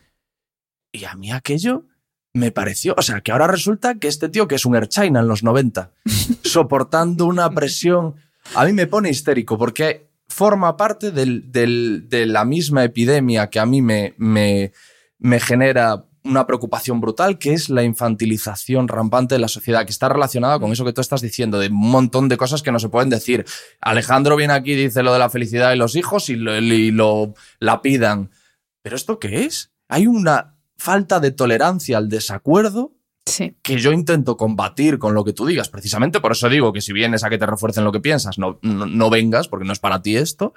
Y a mí aquello me pareció, o sea, que ahora resulta que este tío que es un Erchaina en los 90, soportando una presión, a mí me pone histérico porque forma parte del, del, de la misma epidemia que a mí me, me, me genera una preocupación brutal, que es la infantilización rampante de la sociedad, que está relacionada con eso que tú estás diciendo, de un montón de cosas que no se pueden decir. Alejandro viene aquí, dice lo de la felicidad y los hijos y lo, y lo la pidan. ¿Pero esto qué es? Hay una falta de tolerancia al desacuerdo Sí. que yo intento combatir con lo que tú digas. Precisamente por eso digo que si vienes a que te refuercen lo que piensas, no, no, no vengas, porque no es para ti esto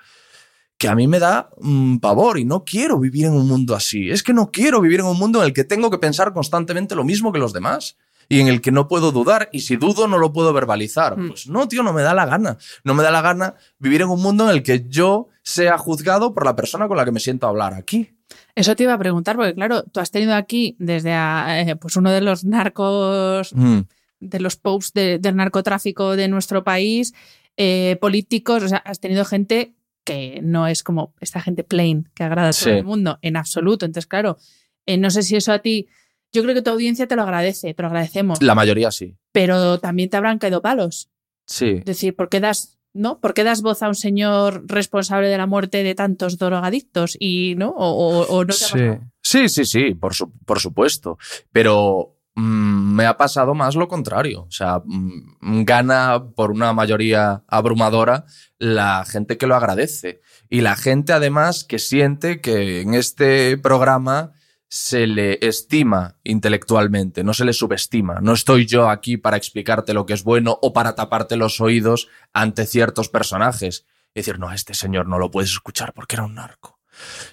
que a mí me da mmm, pavor y no quiero vivir en un mundo así. Es que no quiero vivir en un mundo en el que tengo que pensar constantemente lo mismo que los demás y en el que no puedo dudar y si dudo no lo puedo verbalizar. Mm. Pues no, tío, no me da la gana. No me da la gana vivir en un mundo en el que yo sea juzgado por la persona con la que me siento a hablar aquí. Eso te iba a preguntar, porque claro, tú has tenido aquí desde a, eh, pues uno de los narcos, mm. de los posts de, del narcotráfico de nuestro país, eh, políticos, o sea, has tenido gente que no es como esta gente plain que agrada a todo el mundo, en absoluto. Entonces, claro, eh, no sé si eso a ti, yo creo que tu audiencia te lo agradece, te lo agradecemos. La mayoría sí. Pero también te habrán caído palos. Sí. Es decir, ¿por qué das, no? ¿Por qué das voz a un señor responsable de la muerte de tantos drogadictos y no? O, o, o no te sí. sí, sí, sí, por, su, por supuesto. Pero mmm, me ha pasado más lo contrario. O sea, mmm, gana por una mayoría abrumadora la gente que lo agradece. Y la gente además que siente que en este programa se le estima intelectualmente, no se le subestima. No estoy yo aquí para explicarte lo que es bueno o para taparte los oídos ante ciertos personajes. Y decir, no, a este señor no lo puedes escuchar porque era un narco.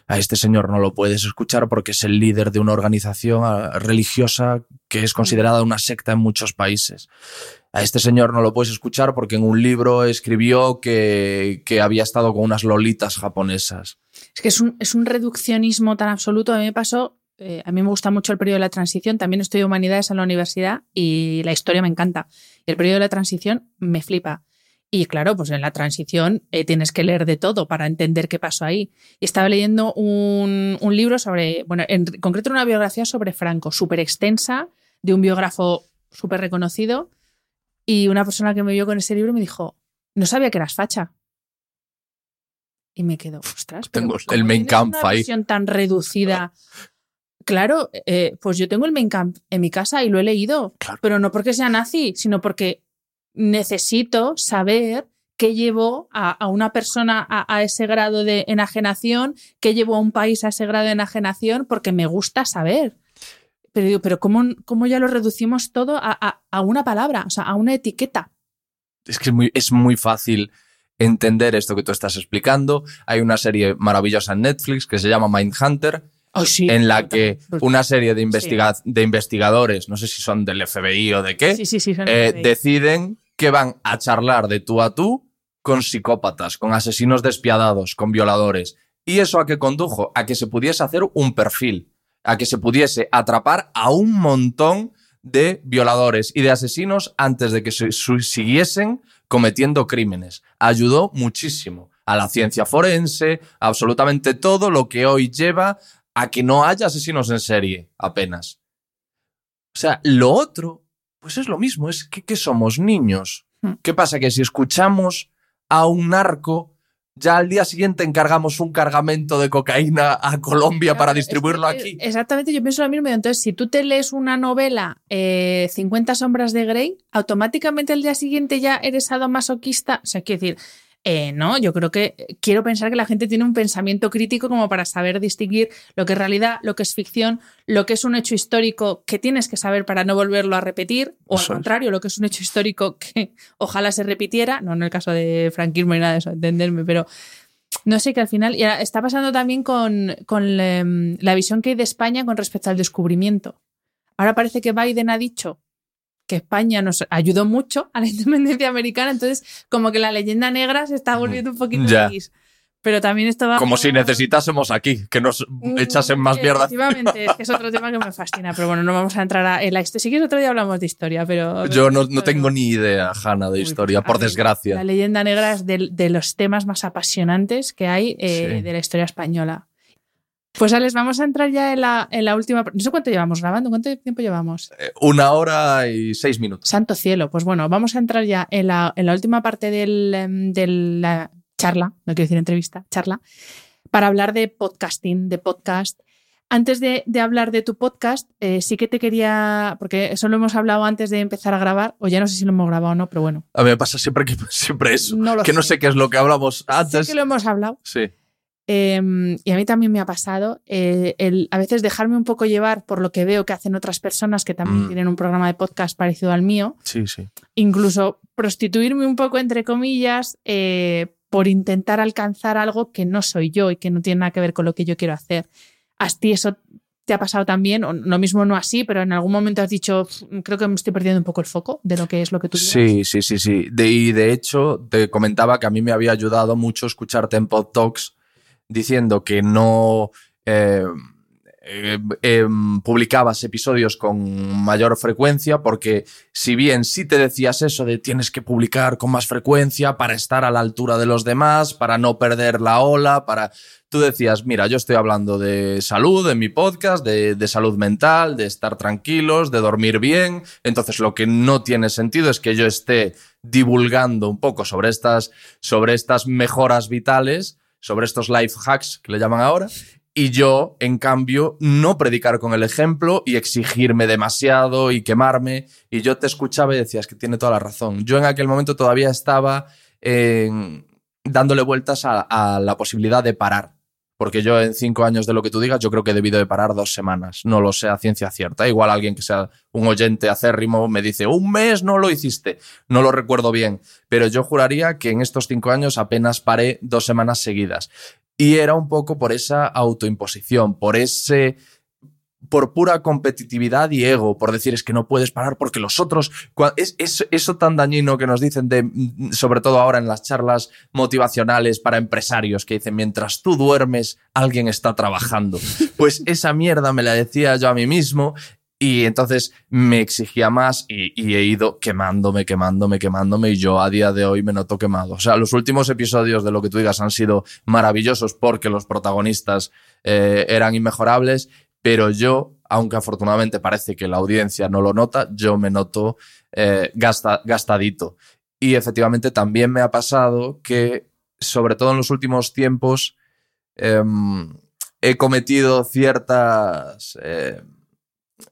A este señor no lo puedes escuchar porque es el líder de una organización ah, religiosa que es considerada una secta en muchos países. A este señor no lo puedes escuchar porque en un libro escribió que, que había estado con unas lolitas japonesas. Es que es un, es un reduccionismo tan absoluto. A mí me pasó, eh, a mí me gusta mucho el periodo de la transición. También estudio humanidades en la universidad y la historia me encanta. El periodo de la transición me flipa. Y claro, pues en la transición eh, tienes que leer de todo para entender qué pasó ahí. Y estaba leyendo un, un libro sobre, bueno, en concreto una biografía sobre Franco, súper extensa, de un biógrafo súper reconocido. Y una persona que me vio con ese libro me dijo, no sabía que eras facha. Y me quedo, ostras, pero tengo el main camp una ahí. visión tan reducida. Claro, eh, pues yo tengo el main camp en mi casa y lo he leído, claro. pero no porque sea nazi, sino porque necesito saber qué llevó a, una persona a, a, ese grado de enajenación, qué llevó a un país a ese grado de enajenación, porque me gusta saber. Pero digo, pero ¿cómo, cómo ya lo reducimos todo a, a, una palabra, o sea, a una etiqueta? Es que es muy, es muy fácil entender esto que tú estás explicando. Hay una serie maravillosa en Netflix que se llama Mindhunter, Oh, sí. en la que una serie de, investiga- de investigadores, no sé si son del FBI o de qué, Sí, eh, deciden que van a charlar de tú a tú con psicópatas, con asesinos despiadados, con violadores. ¿Y eso a qué condujo? A que se pudiese hacer un perfil, a que se pudiese atrapar a un montón de violadores y de asesinos antes de que se siguiesen cometiendo crímenes. Ayudó muchísimo a la ciencia forense, absolutamente todo lo que hoy lleva a que no haya asesinos en serie apenas. O sea, lo otro, pues es lo mismo, es que, que somos niños. Hmm. ¿Qué pasa? Que si escuchamos a un narco, ya al día siguiente encargamos un cargamento de cocaína a Colombia para distribuirlo es aquí. Exactamente, yo pienso lo mismo. Entonces, si tú te lees una novela, eh, 50 sombras de Grey, automáticamente al día siguiente ya eres sadomasoquista. O sea, quiero decir, eh, no, yo creo que eh, quiero pensar que la gente tiene un pensamiento crítico como para saber distinguir lo que es realidad, lo que es ficción, lo que es un hecho histórico que tienes que saber para no volverlo a repetir, o al contrario, lo que es un hecho histórico que ojalá se repitiera, no en el caso de franquismo y nada de eso, entenderme, pero no sé, que al final y está pasando también con, con em, la visión que hay de España con respecto al descubrimiento. Ahora parece que Biden ha dicho que España nos ayudó mucho a la independencia americana, entonces como que la leyenda negra se está volviendo un poquito Ya. gris. Pero también esto va... Como si necesitásemos aquí, que nos Mm, echasen más mierda. Efectivamente, es que es otro tema que me fascina, pero bueno, no vamos a entrar a, en la historia. Si quieres otro día hablamos de historia, pero... Yo no, no tengo ni idea, Hanna, de Uy, historia, pues, por desgracia. La leyenda negra es de, de los temas más apasionantes que hay eh, Sí. de la historia española. Pues Alex, vamos a entrar ya en la, en la última. No sé cuánto llevamos grabando, ¿cuánto tiempo llevamos? Eh, Una hora y seis minutos. Santo cielo. Pues bueno, vamos a entrar ya en la, en la última parte del, em, de la charla, no quiero decir entrevista, charla, para hablar de podcasting, de podcast. Antes de, de hablar de tu podcast, eh, sí que te quería, porque eso lo hemos hablado antes de empezar a grabar, o ya no sé si lo hemos grabado o no, pero bueno. A mí me pasa siempre, que, siempre eso. No lo que no sé. sé qué es lo que hablamos antes. Sí que lo hemos hablado. Sí. Eh, y a mí también me ha pasado eh, el a veces dejarme un poco llevar por lo que veo que hacen otras personas que también Mm. tienen un programa de podcast parecido al mío, Sí, sí. incluso prostituirme un poco entre comillas eh, por intentar alcanzar algo que no soy yo y que no tiene nada que ver con lo que yo quiero hacer. ¿A ti eso te ha pasado también? O lo mismo no así, pero en algún momento has dicho, "Pf, creo que me estoy perdiendo un poco el foco de lo que es lo que tú. Sí, sí, sí, sí. De, y de hecho, te comentaba que a mí me había ayudado mucho escucharte en Pod Talks diciendo que no eh, eh, em, publicabas episodios con mayor frecuencia, porque si bien sí te decías eso de tienes que publicar con más frecuencia para estar a la altura de los demás, para no perder la ola, para... Tú decías, mira, yo estoy hablando de salud en mi podcast, de, de salud mental, de estar tranquilos, de dormir bien. Entonces, lo que no tiene sentido es que yo esté divulgando un poco sobre estas, sobre estas mejoras vitales, sobre estos life hacks que le llaman ahora, y yo, en cambio, no predicar con el ejemplo y exigirme demasiado y quemarme. Y yo te escuchaba y decías que tiene toda la razón. Yo en aquel momento todavía estaba dándole vueltas a la posibilidad de parar. Porque yo en cinco años de lo que tú digas, yo creo que he debido de parar dos semanas. No lo sé a ciencia cierta. Igual alguien que sea un oyente acérrimo me dice, un mes no lo hiciste. No lo recuerdo bien. Pero yo juraría que en estos cinco años apenas paré dos semanas seguidas. Y era un poco por esa autoimposición, por ese por pura competitividad y ego, por decir es que no puedes parar porque los otros es, es- eso tan dañino que nos dicen de mm, sobre todo ahora en las charlas motivacionales para empresarios que dicen mientras tú duermes alguien está trabajando. Pues esa mierda me la decía yo a mí mismo y entonces me exigía más y, y he ido quemándome, quemándome, quemándome y yo a día de hoy me noto quemado. O sea, los últimos episodios de lo que tú digas han sido maravillosos porque los protagonistas eh, eran inmejorables, pero yo, aunque afortunadamente parece que la audiencia no lo nota, yo me noto eh, gasta- gastadito. Y efectivamente también me ha pasado que, sobre todo en los últimos tiempos, em, he cometido ciertas eh,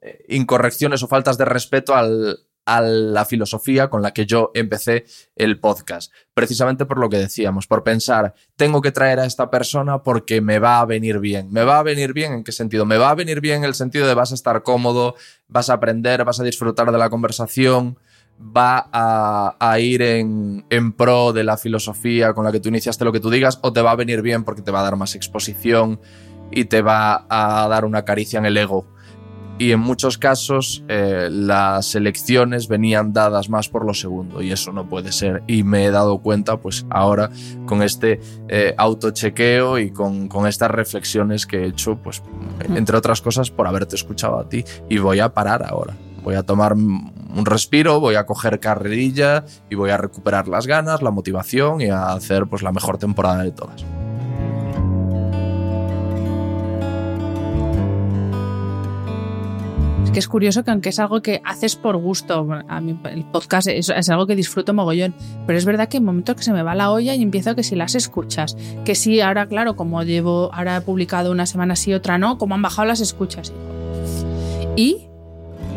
eh, incorrecciones o faltas de respeto al- a la filosofía con la que yo empecé el podcast. Precisamente por lo que decíamos, por pensar, tengo que traer a esta persona porque me va a venir bien. ¿Me va a venir bien en qué sentido? Me va a venir bien en el sentido de vas a estar cómodo, vas a aprender, vas a disfrutar de la conversación. va a, ir en, en, pro de la filosofía con la que tú iniciaste lo que tú digas o te va a venir bien porque te va a dar más exposición y te va a dar una caricia en el ego. Y en muchos casos eh, las elecciones venían dadas más por lo segundo y eso no puede ser. Y me he dado cuenta pues ahora con este eh, autochequeo y con, con, estas reflexiones que he hecho pues entre otras cosas por haberte escuchado a ti y voy a parar ahora. Voy a tomar un respiro, voy a coger carrerilla y voy a recuperar las ganas, la motivación y a hacer pues la mejor temporada de todas. Es que es curioso que aunque es algo que haces por gusto, a el podcast es, algo que disfruto mogollón, pero es verdad que en momentos que se me va la olla y empiezo que si las escuchas, que sí, ahora claro, como llevo, ahora he publicado una semana sí, otra no, como han bajado las escuchas. Y,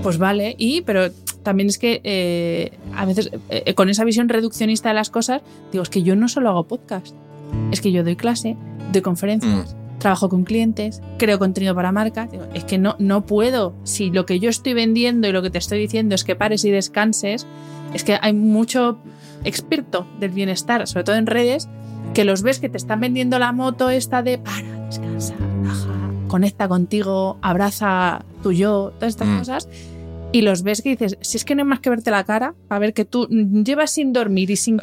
pues vale, y, pero también es que eh, a veces eh, con esa visión reduccionista de las cosas, digo, es que yo no solo hago podcast, es que yo doy clase, doy conferencias. Mm trabajo con clientes, creo contenido para marcas. Es que no, no puedo. Si lo que yo estoy vendiendo y lo que te estoy diciendo es que pares y descanses, es que hay mucho experto del bienestar, sobre todo en redes, que los ves que te están vendiendo la moto esta de para, descansa, baja, conecta contigo, abraza tu yo, todas estas mm. cosas. Y los ves que dices, si es que no hay más que verte la cara, para ver que tú llevas sin dormir y sin,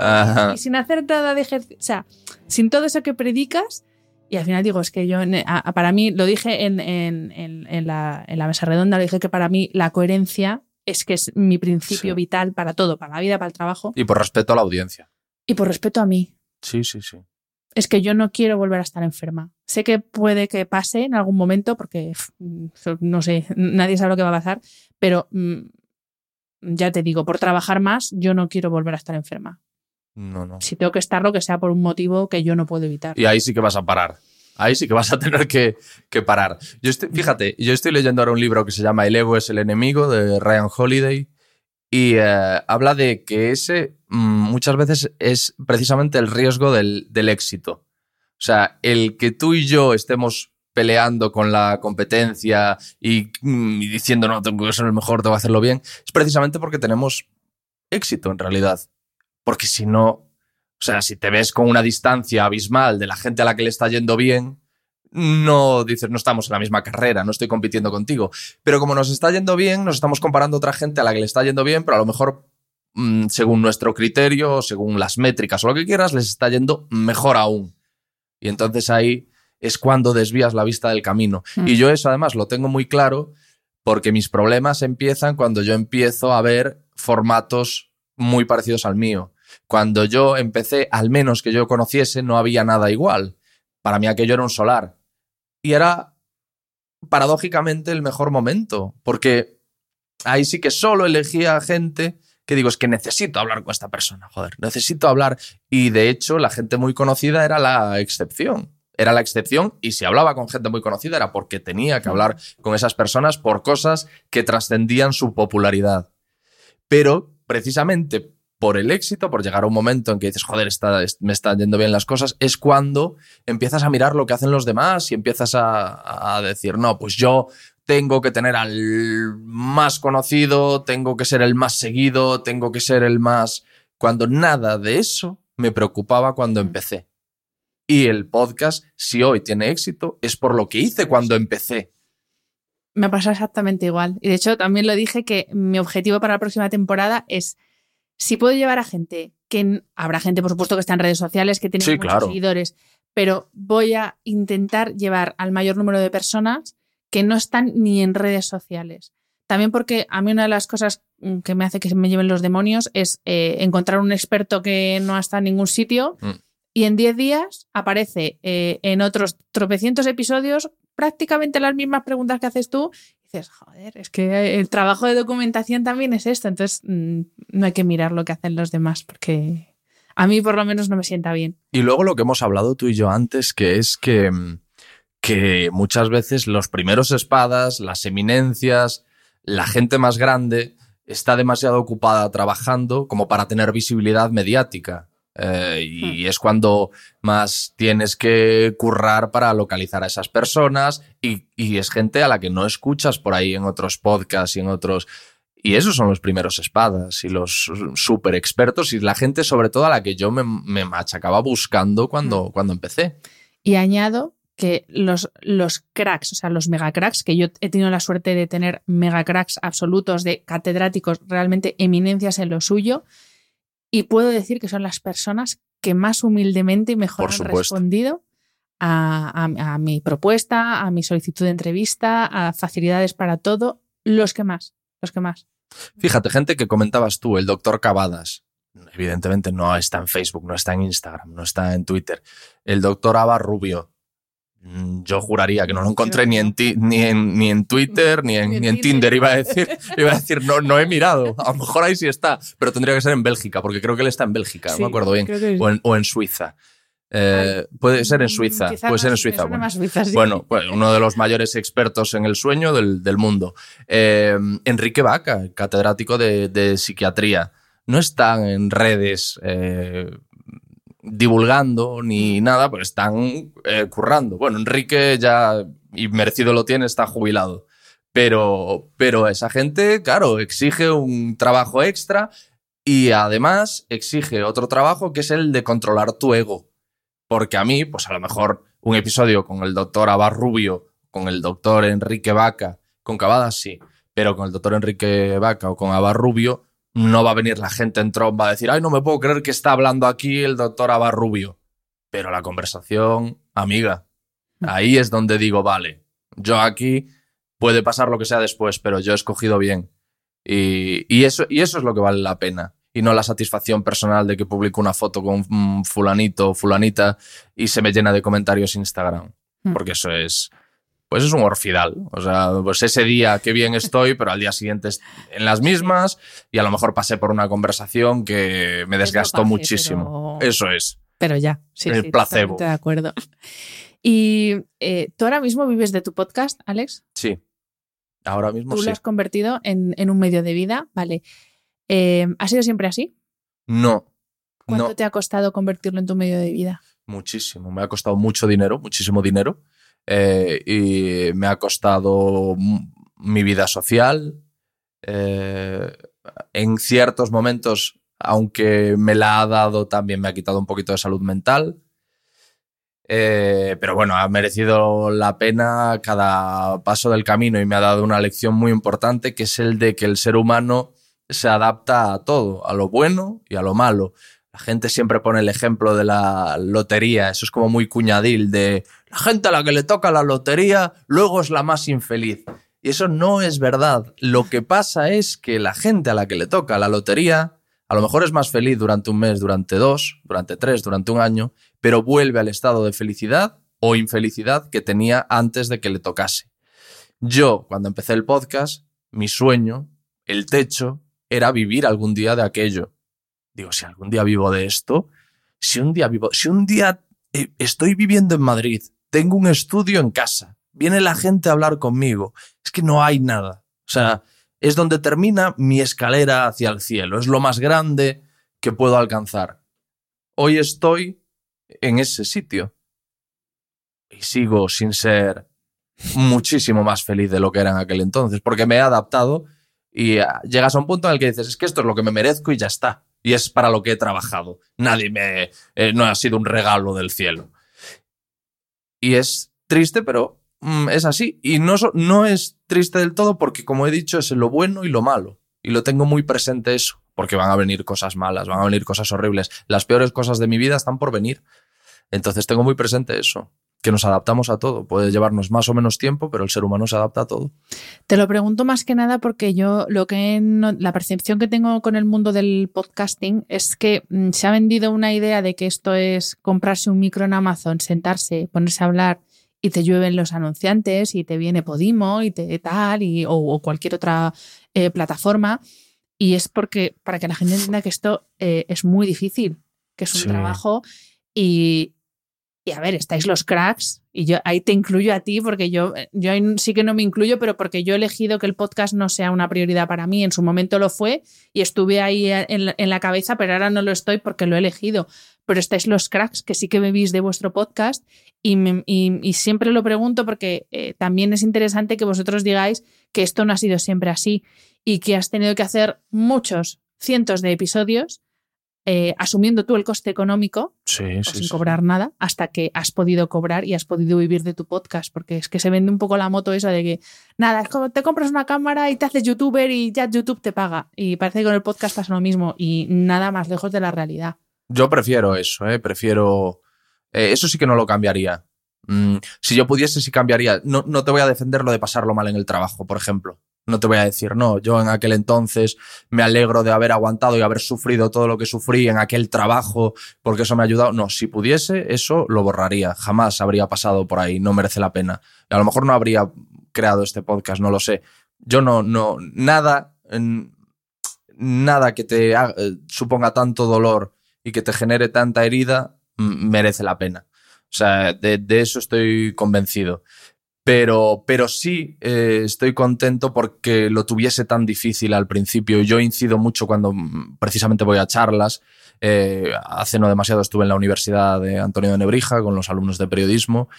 y sin hacer nada de ejercicio, o sea, sin todo eso que predicas, y al final digo, es que yo, para mí, lo dije en, en, en, la, en, la, mesa redonda, lo dije que para mí la coherencia es que es mi principio sí. vital para todo, para la vida, para el trabajo. Y por respeto a la audiencia. Y por respeto a mí. Sí, sí, sí. Es que yo no quiero volver a estar enferma. Sé que puede que pase en algún momento, porque no sé, nadie sabe lo que va a pasar, pero mm, ya te digo, por trabajar más, yo no quiero volver a estar enferma. No, no. Si tengo que estarlo, que sea por un motivo que yo no puedo evitar. Y ahí sí que vas a parar. Ahí sí que vas a tener que, que parar. Yo estoy, fíjate, yo estoy leyendo ahora un libro que se llama El ego es el enemigo de Ryan Holiday y eh, habla de que ese mmm, muchas veces es precisamente el riesgo del, del éxito. O sea, el que tú y yo estemos peleando con la competencia y, mm, y, diciendo no, tengo que ser el mejor, tengo que hacerlo bien, es precisamente porque tenemos éxito en realidad. Porque si no, o sea, si te ves con una distancia abismal de la gente a la que le está yendo bien, no dices, no estamos en la misma carrera, no estoy compitiendo contigo. Pero como nos está yendo bien, nos estamos comparando a otra gente a la que le está yendo bien, pero a lo mejor, mmm, según nuestro criterio, según las métricas o lo que quieras, les está yendo mejor aún. Y entonces ahí es cuando desvías la vista del camino. Mm. Y yo eso además lo tengo muy claro porque mis problemas empiezan cuando yo empiezo a ver formatos muy parecidos al mío. Cuando yo empecé, al menos que yo conociese, no había nada igual. Para mí aquello era un solar. Y era, paradójicamente, el mejor momento, porque ahí sí que solo elegía gente que digo, es que necesito hablar con esta persona, joder, necesito hablar. Y de hecho, la gente muy conocida era la excepción. Era la excepción y si hablaba con gente muy conocida era porque tenía que hablar con esas personas por cosas que trascendían su popularidad. Pero precisamente por el éxito, por llegar a un momento en que dices, joder, está, me están yendo bien las cosas, es cuando empiezas a mirar lo que hacen los demás y empiezas a, a, decir, no, pues yo tengo que tener al más conocido, tengo que ser el más seguido, tengo que ser el más... Cuando nada de eso me preocupaba cuando empecé. Y el podcast, si hoy tiene éxito, es por lo que hice cuando empecé. Me pasa exactamente igual. Y de hecho, también lo dije que mi objetivo para la próxima temporada es si puedo llevar a gente, que habrá gente, por supuesto, que está en redes sociales, que tiene sí, muchos claro. seguidores, pero voy a intentar llevar al mayor número de personas que no están ni en redes sociales. También porque a mí una de las cosas que me hace que me lleven los demonios es eh, encontrar un experto que no está en ningún sitio mm. y en 10 días aparece eh, en otros tropecientos episodios prácticamente las mismas preguntas que haces tú dices, joder, es que el trabajo de documentación también es esto, entonces mmm, no hay que mirar lo que hacen los demás porque a mí por lo menos no me sienta bien. Y luego lo que hemos hablado tú y yo antes, que es que, que muchas veces los primeros espadas, las eminencias, la gente más grande está demasiado ocupada trabajando como para tener visibilidad mediática. Eh, y es cuando más tienes que currar para localizar a esas personas y, y, es gente a la que no escuchas por ahí en otros podcasts y en otros... Y esos son los primeros espadas y los super expertos y la gente sobre todo a la que yo me, me machacaba buscando cuando, cuando empecé. Y añado que los, los cracks, o sea, los megacracks, que yo he tenido la suerte de tener megacracks absolutos de catedráticos, realmente eminencias en lo suyo, y puedo decir que son las personas que más humildemente y mejor han respondido a, a, mi propuesta, a mi solicitud de entrevista, a facilidades para todo, los que más, los que más. Fíjate, gente que comentabas tú, el doctor Cavadas, evidentemente no está en Facebook, no está en Instagram, no está en Twitter. El doctor Ava Rubio, yo juraría que no lo encontré ni en, ni en, ni en Twitter, ni en, ni en Tinder. Iba a decir, iba a decir no, no he mirado. A lo mejor ahí sí está, pero tendría que ser en Bélgica, porque creo que él está en Bélgica, no me acuerdo bien. O, en, o en Suiza. Eh, puede ser en mm, Suiza, puede ser en Suiza. Bueno, pues uno de los mayores expertos en el sueño del, del mundo. Eh, Enrique Vaca, catedrático de, de, psiquiatría. No está en redes eh, divulgando ni mm. nada, pues están eh, currando. Bueno, Enrique ya, y merecido lo tiene, está jubilado. Pero, pero esa gente, claro, exige un trabajo extra y además exige otro trabajo que es el de controlar tu ego. Porque a mí, pues a lo mejor un episodio con el doctor Abar Rubio, con el doctor Enrique Vaca, con Cavadas sí, pero con el doctor Enrique Vaca o con Abar Rubio, no va a venir la gente en tromba a decir, ay, no me puedo creer que está hablando aquí el doctor Abarrubio. Pero la conversación, amiga, ahí es donde digo, vale, yo aquí puede pasar lo que sea después, pero yo he escogido bien. Y, eso, y eso es lo que vale la pena. Y no la satisfacción personal de que publico una foto con fulanito o fulanita y se me llena de comentarios Instagram. Hmm. Porque eso es, pues es un orfidal. O sea, pues ese día qué bien estoy, pero al día siguiente en las mismas y a lo mejor pasé por una conversación que me desgastó muchísimo. Eso es. Pero ya, sí. El placebo. De acuerdo. ¿Y eh, tú ahora mismo vives de tu podcast, Alex? Sí. Ahora mismo sí. Tú lo has convertido en, en, un medio de vida, vale. Eh, ¿Ha sido siempre así? No. ¿Cuánto te ha costado convertirlo en tu medio de vida? Muchísimo. Me ha costado mucho dinero, muchísimo dinero. Eh, y me ha costado mi vida social. Eh, en ciertos momentos, aunque me la ha dado, también me ha quitado un poquito de salud mental. Eh, pero bueno, ha merecido la pena cada paso del camino y me ha dado una lección muy importante, que es el de que el ser humano se adapta a todo, a lo bueno y a lo malo. La gente siempre pone el ejemplo de la lotería, eso es como muy cuñadil, de la gente a la que le toca la lotería luego es la más infeliz. Y eso no es verdad. Lo que pasa es que la gente a la que le toca la lotería a lo mejor es más feliz durante un mes, durante dos, durante tres, durante un año, pero vuelve al estado de felicidad o infelicidad que tenía antes de que le tocase. Yo, cuando empecé el podcast, mi sueño, el techo, era vivir algún día de aquello. Digo, si algún día vivo de esto, si un día vivo, si un día eh, estoy viviendo en Madrid, tengo un estudio en casa, viene la gente a hablar conmigo, es que no hay nada. O sea, es donde termina mi escalera hacia el cielo, es lo más grande que puedo alcanzar. Hoy estoy en ese sitio y sigo sin ser muchísimo más feliz de lo que era en aquel entonces, porque me he adaptado y ah, llegas a un punto en el que dices, es que esto es lo que me merezco y ya está. Y es para lo que he trabajado. Nadie me... Eh, no ha sido un regalo del cielo. Y es triste, pero mm, es así. Y no, no es triste del todo porque, como he dicho, es lo bueno y lo malo. Y lo tengo muy presente eso, porque van a venir cosas malas, van a venir cosas horribles. Las peores cosas de mi vida están por venir. Entonces tengo muy presente eso que nos adaptamos a todo. Puede llevarnos más o menos tiempo, pero el ser humano se adapta a todo. Te lo pregunto más que nada porque yo lo que la percepción que tengo con el mundo del podcasting es que mm, se ha vendido una idea de que esto es comprarse un micro en Amazon, sentarse, ponerse a hablar y te llueven los anunciantes y te viene Podimo y te tal y, o, cualquier otra eh, plataforma. Y es porque para que la gente entienda que esto eh, es muy difícil, que es un trabajo y, Y a ver, estáis los cracks y yo ahí te incluyo a ti porque yo, yo ahí sí que no me incluyo, pero porque yo he elegido que el podcast no sea una prioridad para mí. En su momento lo fue y estuve ahí en la, en la cabeza, pero ahora no lo estoy porque lo he elegido. Pero estáis los cracks que sí que vivís de vuestro podcast y, me- y siempre lo pregunto porque eh, también es interesante que vosotros digáis que esto no ha sido siempre así y que has tenido que hacer muchos cientos de episodios eh, asumiendo tú el coste económico Sí, o sí, sin sí. cobrar nada hasta que has podido cobrar y has podido vivir de tu podcast, porque es que se vende un poco la moto esa de que, nada, es como te compras una cámara y te haces youtuber y ya YouTube te paga. Y parece que con el podcast pasa lo mismo y nada más lejos de la realidad. Yo prefiero eso, ¿eh? Prefiero... eh, eso sí que no lo cambiaría. Mm, si yo pudiese, sí cambiaría. No, no te voy a defender lo de pasarlo mal en el trabajo, por ejemplo. No te voy a decir, no, yo en aquel entonces me alegro de haber aguantado y haber sufrido todo lo que sufrí en aquel trabajo porque eso me ha ayudado. No, si pudiese, eso lo borraría. Jamás habría pasado por ahí, no merece la pena. A lo mejor no habría creado este podcast, no lo sé. Yo no, no, nada, nada que te haga- eh, suponga tanto dolor y que te genere tanta herida merece la pena. O sea, de eso estoy convencido. Pero, pero sí eh, estoy contento porque lo tuviese tan difícil al principio. Yo incido mucho cuando mm, precisamente voy a charlas. Eh, hace no demasiado estuve en la Universidad de Antonio de Nebrija con los alumnos de periodismo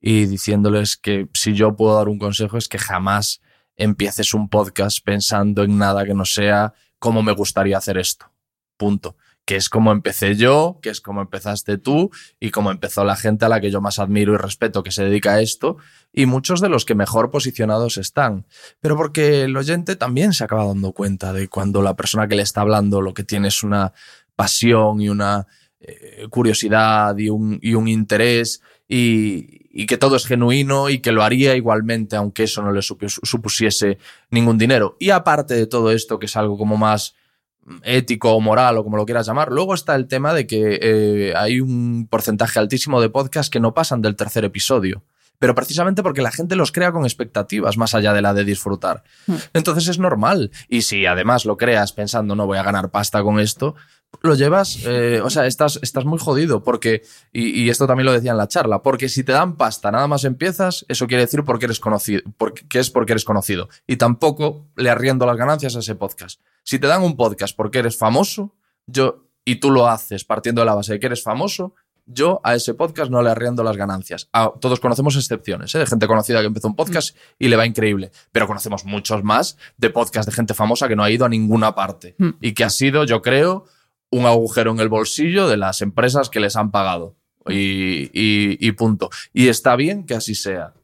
y diciéndoles que si yo puedo dar un consejo es que jamás empieces un podcast pensando en nada que no sea cómo me gustaría hacer esto. Punto. Que es como empecé yo, que es como empezaste tú y como empezó la gente a la que yo más admiro y respeto que se dedica a esto y muchos de los que mejor posicionados están. Pero porque el oyente también se acaba dando cuenta de cuando la persona que le está hablando lo que tiene es una pasión y una eh, curiosidad y un, interés y, y que todo es genuino y que lo haría igualmente aunque eso no le supu- supusiese ningún dinero. Y aparte de todo esto, que es algo como más ético o moral o como lo quieras llamar, luego está el tema de que eh, hay un porcentaje altísimo de podcasts que no pasan del tercer episodio. Pero precisamente porque la gente los crea con expectativas más allá de la de disfrutar. Entonces es normal. Y si además lo creas pensando, no voy a ganar pasta con esto, lo llevas, eh, o sea, estás, estás muy jodido porque, y, y esto también lo decía en la charla, porque si te dan pasta nada más empiezas, eso quiere decir porque eres conocido, porque, que es porque eres conocido. Y tampoco le arriendo las ganancias a ese podcast. Si te dan un podcast porque eres famoso, yo, y tú lo haces partiendo de la base de que eres famoso, yo a ese podcast no le arriendo las ganancias. Todos conocemos excepciones, ¿eh? de gente conocida que empezó un podcast y le va increíble, pero conocemos muchos más de podcasts de gente famosa que no ha ido a ninguna parte Mm. y que ha sido, yo creo, un agujero en el bolsillo de las empresas que les han pagado. Y, y- y punto. Y está bien que así sea.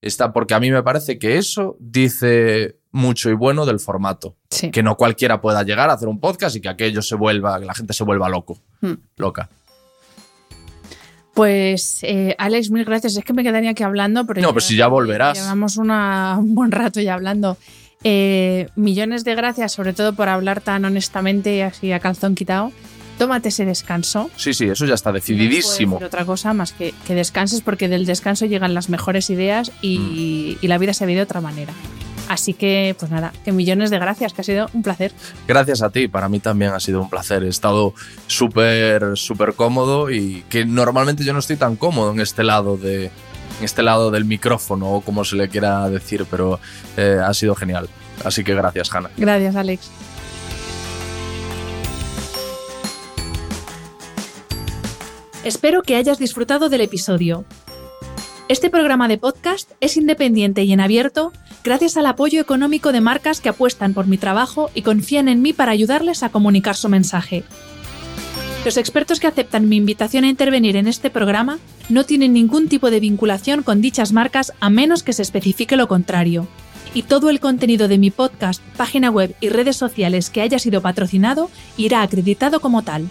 Está porque a mí me parece que eso dice mucho y bueno del formato. Sí. Que no cualquiera pueda llegar a hacer un podcast y que aquello se vuelva, que la gente se vuelva loco. Mm. Loca. Pues, eh, Alex, mil gracias. Es que me quedaría aquí hablando, pero No, pues si ya volverás. Llevamos una- un buen rato ya hablando. Eh, millones de gracias, sobre todo por hablar tan honestamente y así a calzón quitado. Tómate ese descanso. Sí, sí, eso ya está decididísimo. otra cosa más que, que descanses, porque del descanso llegan las mejores ideas Mm. y, y la vida se ve de otra manera. Así que, pues nada, que millones de gracias, que ha sido un placer. Gracias a ti, para mí también ha sido un placer. He estado súper, súper cómodo y que normalmente yo no estoy tan cómodo en este lado de este lado del micrófono o como se le quiera decir, pero eh, ha sido genial. Así que gracias, Hanna. Gracias, Alex. Espero que hayas disfrutado del episodio. Este programa de podcast es independiente y en abierto gracias al apoyo económico de marcas que apuestan por mi trabajo y confían en mí para ayudarles a comunicar su mensaje. Los expertos que aceptan mi invitación a intervenir en este programa no tienen ningún tipo de vinculación con dichas marcas a menos que se especifique lo contrario. Y todo el contenido de mi podcast, página web y redes sociales que haya sido patrocinado irá acreditado como tal.